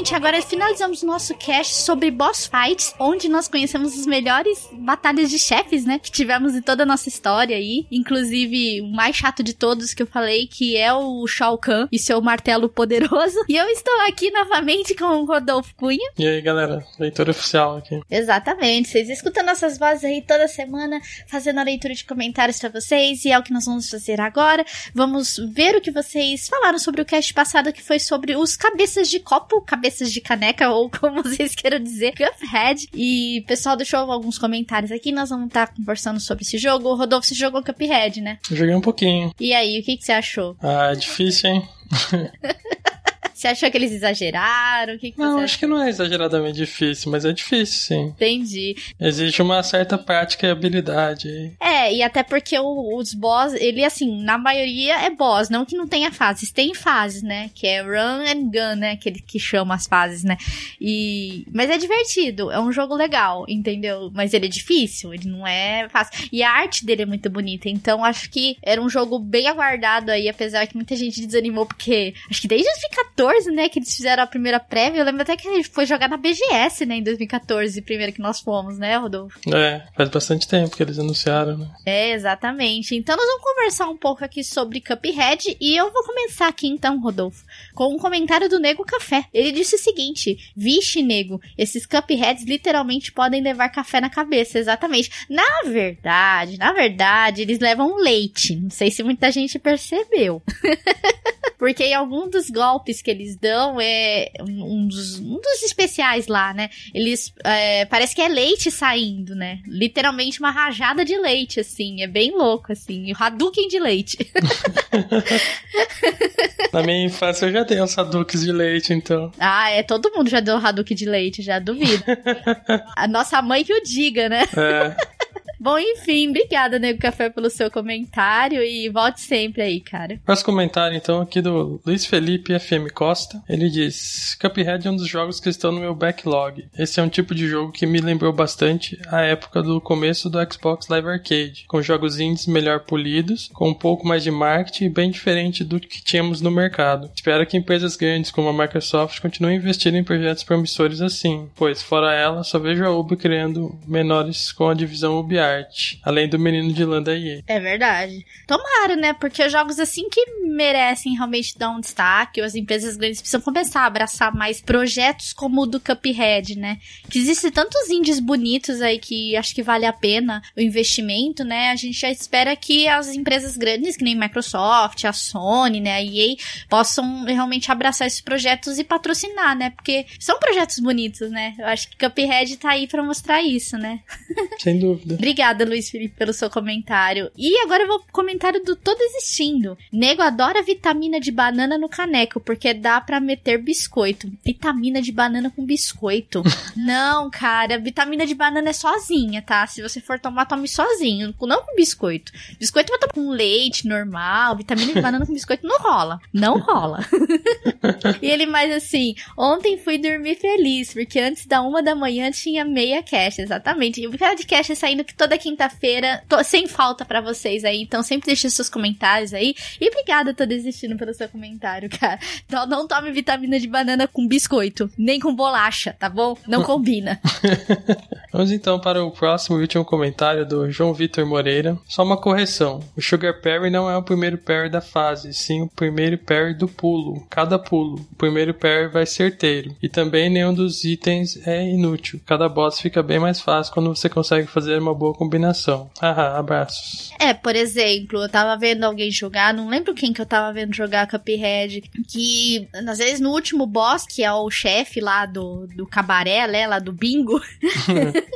Gente. Agora finalizamos o nosso cast sobre boss fights, onde nós conhecemos as melhores batalhas de chefes, né? Que tivemos em toda a nossa história aí. Inclusive, o mais chato de todos que eu falei, que é o Shao Kahn e seu martelo poderoso. [LAUGHS] E eu estou aqui novamente com o Rodolfo Cunha. E aí, galera, leitura oficial aqui. Exatamente. Vocês escutam nossas vozes aí toda semana, fazendo a leitura de comentários pra vocês, e é o que nós vamos fazer agora. Vamos ver o que vocês falaram sobre o cast passado, que foi sobre os cabeças de copo, cabeças de caneca, [LAUGHS] ou como vocês queiram dizer, Cuphead. E o pessoal deixou alguns comentários aqui, nós vamos estar conversando sobre esse jogo. O Rodolfo, você jogou Cuphead, né? Eu joguei um pouquinho. E aí, o que, que você achou? Ah, é difícil, hein? [LAUGHS] Você achou que eles exageraram? O que, que Não, acho que não é exageradamente difícil, mas é difícil, sim. Entendi. Exige uma certa prática e habilidade. É, e até porque o- os boss, ele assim, na maioria é boss, não que não tenha fases, tem fases, né? Que é run and gun, né? Aquele que chama as fases, né? E mas é divertido, é um jogo legal, entendeu? Mas ele é difícil, ele não é fácil. E a arte dele é muito bonita, então acho que era um jogo bem aguardado aí, apesar que muita gente desanimou porque acho que desde 2014, né, que eles fizeram a primeira prévia, eu lembro até que ele foi jogar na BGS, né, em 2014, primeiro que nós fomos, né, Rodolfo? É, faz bastante tempo que eles anunciaram, né? É, exatamente. Então nós vamos conversar um pouco aqui sobre Cuphead e eu vou começar aqui então, Rodolfo, com um comentário do Nego Café. Ele disse o seguinte: Vixe, Nego, esses Cupheads literalmente podem levar café na cabeça, exatamente. Na verdade, na verdade, eles levam leite. Não sei se muita gente percebeu. [LAUGHS] Porque em algum dos golpes que eles dão é um dos, um dos especiais lá, né? Eles é, parece que é leite saindo, né? Literalmente uma rajada de leite, assim. É bem louco, assim. O Hadouken de leite. [LAUGHS] Na minha infância eu já dei uns Hadouks de leite, então. ah, é. Todo mundo já deu Hadouken de leite, já duvido. [LAUGHS] A nossa mãe que o diga, né? É, Bom, enfim, obrigada, Nego Café, pelo seu comentário e volte sempre aí, cara. Próximo comentário, então, aqui do Luiz Felipe FM Costa. Ele diz: Cuphead é um dos jogos que estão no meu backlog. Esse é um tipo de jogo que me lembrou bastante a época do começo do Xbox Live Arcade, com jogos indies melhor polidos, com um pouco mais de marketing e bem diferente do que tínhamos no mercado. Espero que empresas grandes como a Microsoft continuem investindo em projetos promissores assim, pois, fora ela, só vejo a Ubi criando menores com a divisão UbiArt, além do menino de lã da EA. É verdade. Tomara, né? Porque jogos assim que merecem realmente dar um destaque, ou as empresas grandes precisam começar a abraçar mais projetos como o do Cuphead, né? Que existem tantos indies bonitos aí que acho que vale a pena o investimento, né? A gente já espera que as empresas grandes, que nem Microsoft, a Sony, né, a EA, possam realmente abraçar esses projetos e patrocinar, né? Porque são projetos bonitos, né? Eu acho que Cuphead tá aí pra mostrar isso, né? [LAUGHS] Sem dúvida. Obrigada, Luiz Felipe, pelo seu comentário. E agora eu vou pro comentário do Todo Existindo. Nego adora vitamina de banana no caneco, porque dá pra meter biscoito. Vitamina de banana com biscoito. [LAUGHS] não, cara, vitamina de banana é sozinha, tá? Se você for tomar, tome sozinho, não com biscoito. Biscoito vai tomar com leite normal, vitamina de banana com [LAUGHS] biscoito não rola. Não rola. [LAUGHS] e ele mais assim, ontem fui dormir feliz, porque antes da uma da manhã tinha meia cash, exatamente. E o cara de cash saindo que toda toda quinta-feira, sem falta para vocês aí. Então sempre deixe seus comentários aí. E obrigada, tô desistindo pelo seu comentário, cara. Não, não tome vitamina de banana com biscoito, nem com bolacha, tá bom? Não combina. [LAUGHS] Vamos então para o próximo último comentário do João Vitor Moreira. Só uma correção: o Sugar Parry não é o primeiro parry da fase, sim o primeiro parry do pulo. Cada pulo, o primeiro parry vai certeiro. E também nenhum dos itens é inútil. Cada boss fica bem mais fácil quando você consegue fazer uma boa combinação. Haha, abraços. É, por exemplo, eu tava vendo alguém jogar, não lembro quem que eu tava vendo jogar Cuphead, que às vezes no último boss, que é o chefe lá do, do cabaré, né, lá do bingo,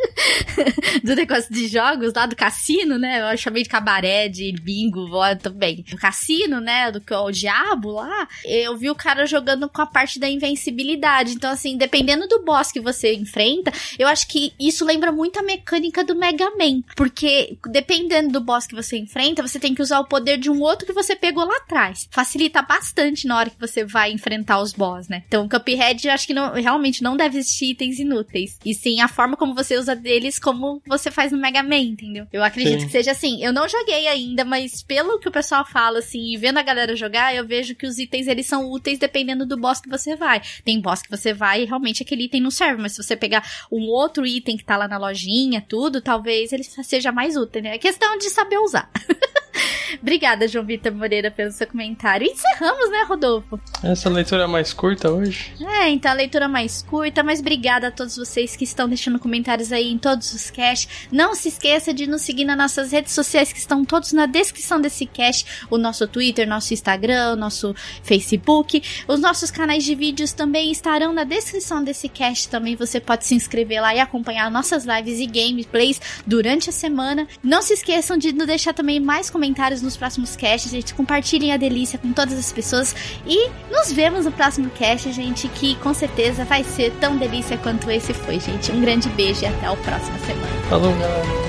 [LAUGHS] do negócio de jogos lá do cassino, né, eu chamei de cabaré, de bingo, também. Do cassino, né, do que o diabo lá, eu vi o cara jogando com a parte da invencibilidade. Então, assim, dependendo do boss que você enfrenta, eu acho que isso lembra muito a mecânica do Mega Man. Porque dependendo do boss que você enfrenta, você tem que usar o poder de um outro que você pegou lá atrás. Facilita bastante na hora que você vai enfrentar os boss, né? Então, Cuphead, eu acho que não, realmente não deve existir itens inúteis. E sim a forma como você usa deles, como você faz no Mega Man, entendeu? Eu acredito sim. que seja assim. Eu não joguei ainda, mas pelo que o pessoal fala, assim, e vendo a galera jogar, eu vejo que os itens eles são úteis dependendo do boss que você vai. Tem boss que você vai e realmente aquele item não serve, mas se você pegar um outro item que tá lá na lojinha, tudo, talvez ele seja mais útil, né? É questão de saber usar. [LAUGHS] Obrigada, João Vitor Moreira, pelo seu comentário. E encerramos, né, Rodolfo? Essa leitura é mais curta hoje? É, então a leitura mais curta, mas obrigada a todos vocês que estão deixando comentários aí em todos os casts. Não se esqueça de nos seguir nas nossas redes sociais que estão todos na descrição desse cast. O nosso Twitter, nosso Instagram, nosso Facebook. Os nossos canais de vídeos também estarão na descrição desse cast. Também você pode se inscrever lá e acompanhar nossas lives e gameplays durante a semana. Não se esqueçam de nos deixar também mais comentários nos próximos casts, gente. Compartilhem a delícia com todas as pessoas. E nos vemos no próximo cast, gente, que com certeza vai ser tão delícia quanto esse foi, gente. Um grande beijo e até a próxima semana. Falou, galera.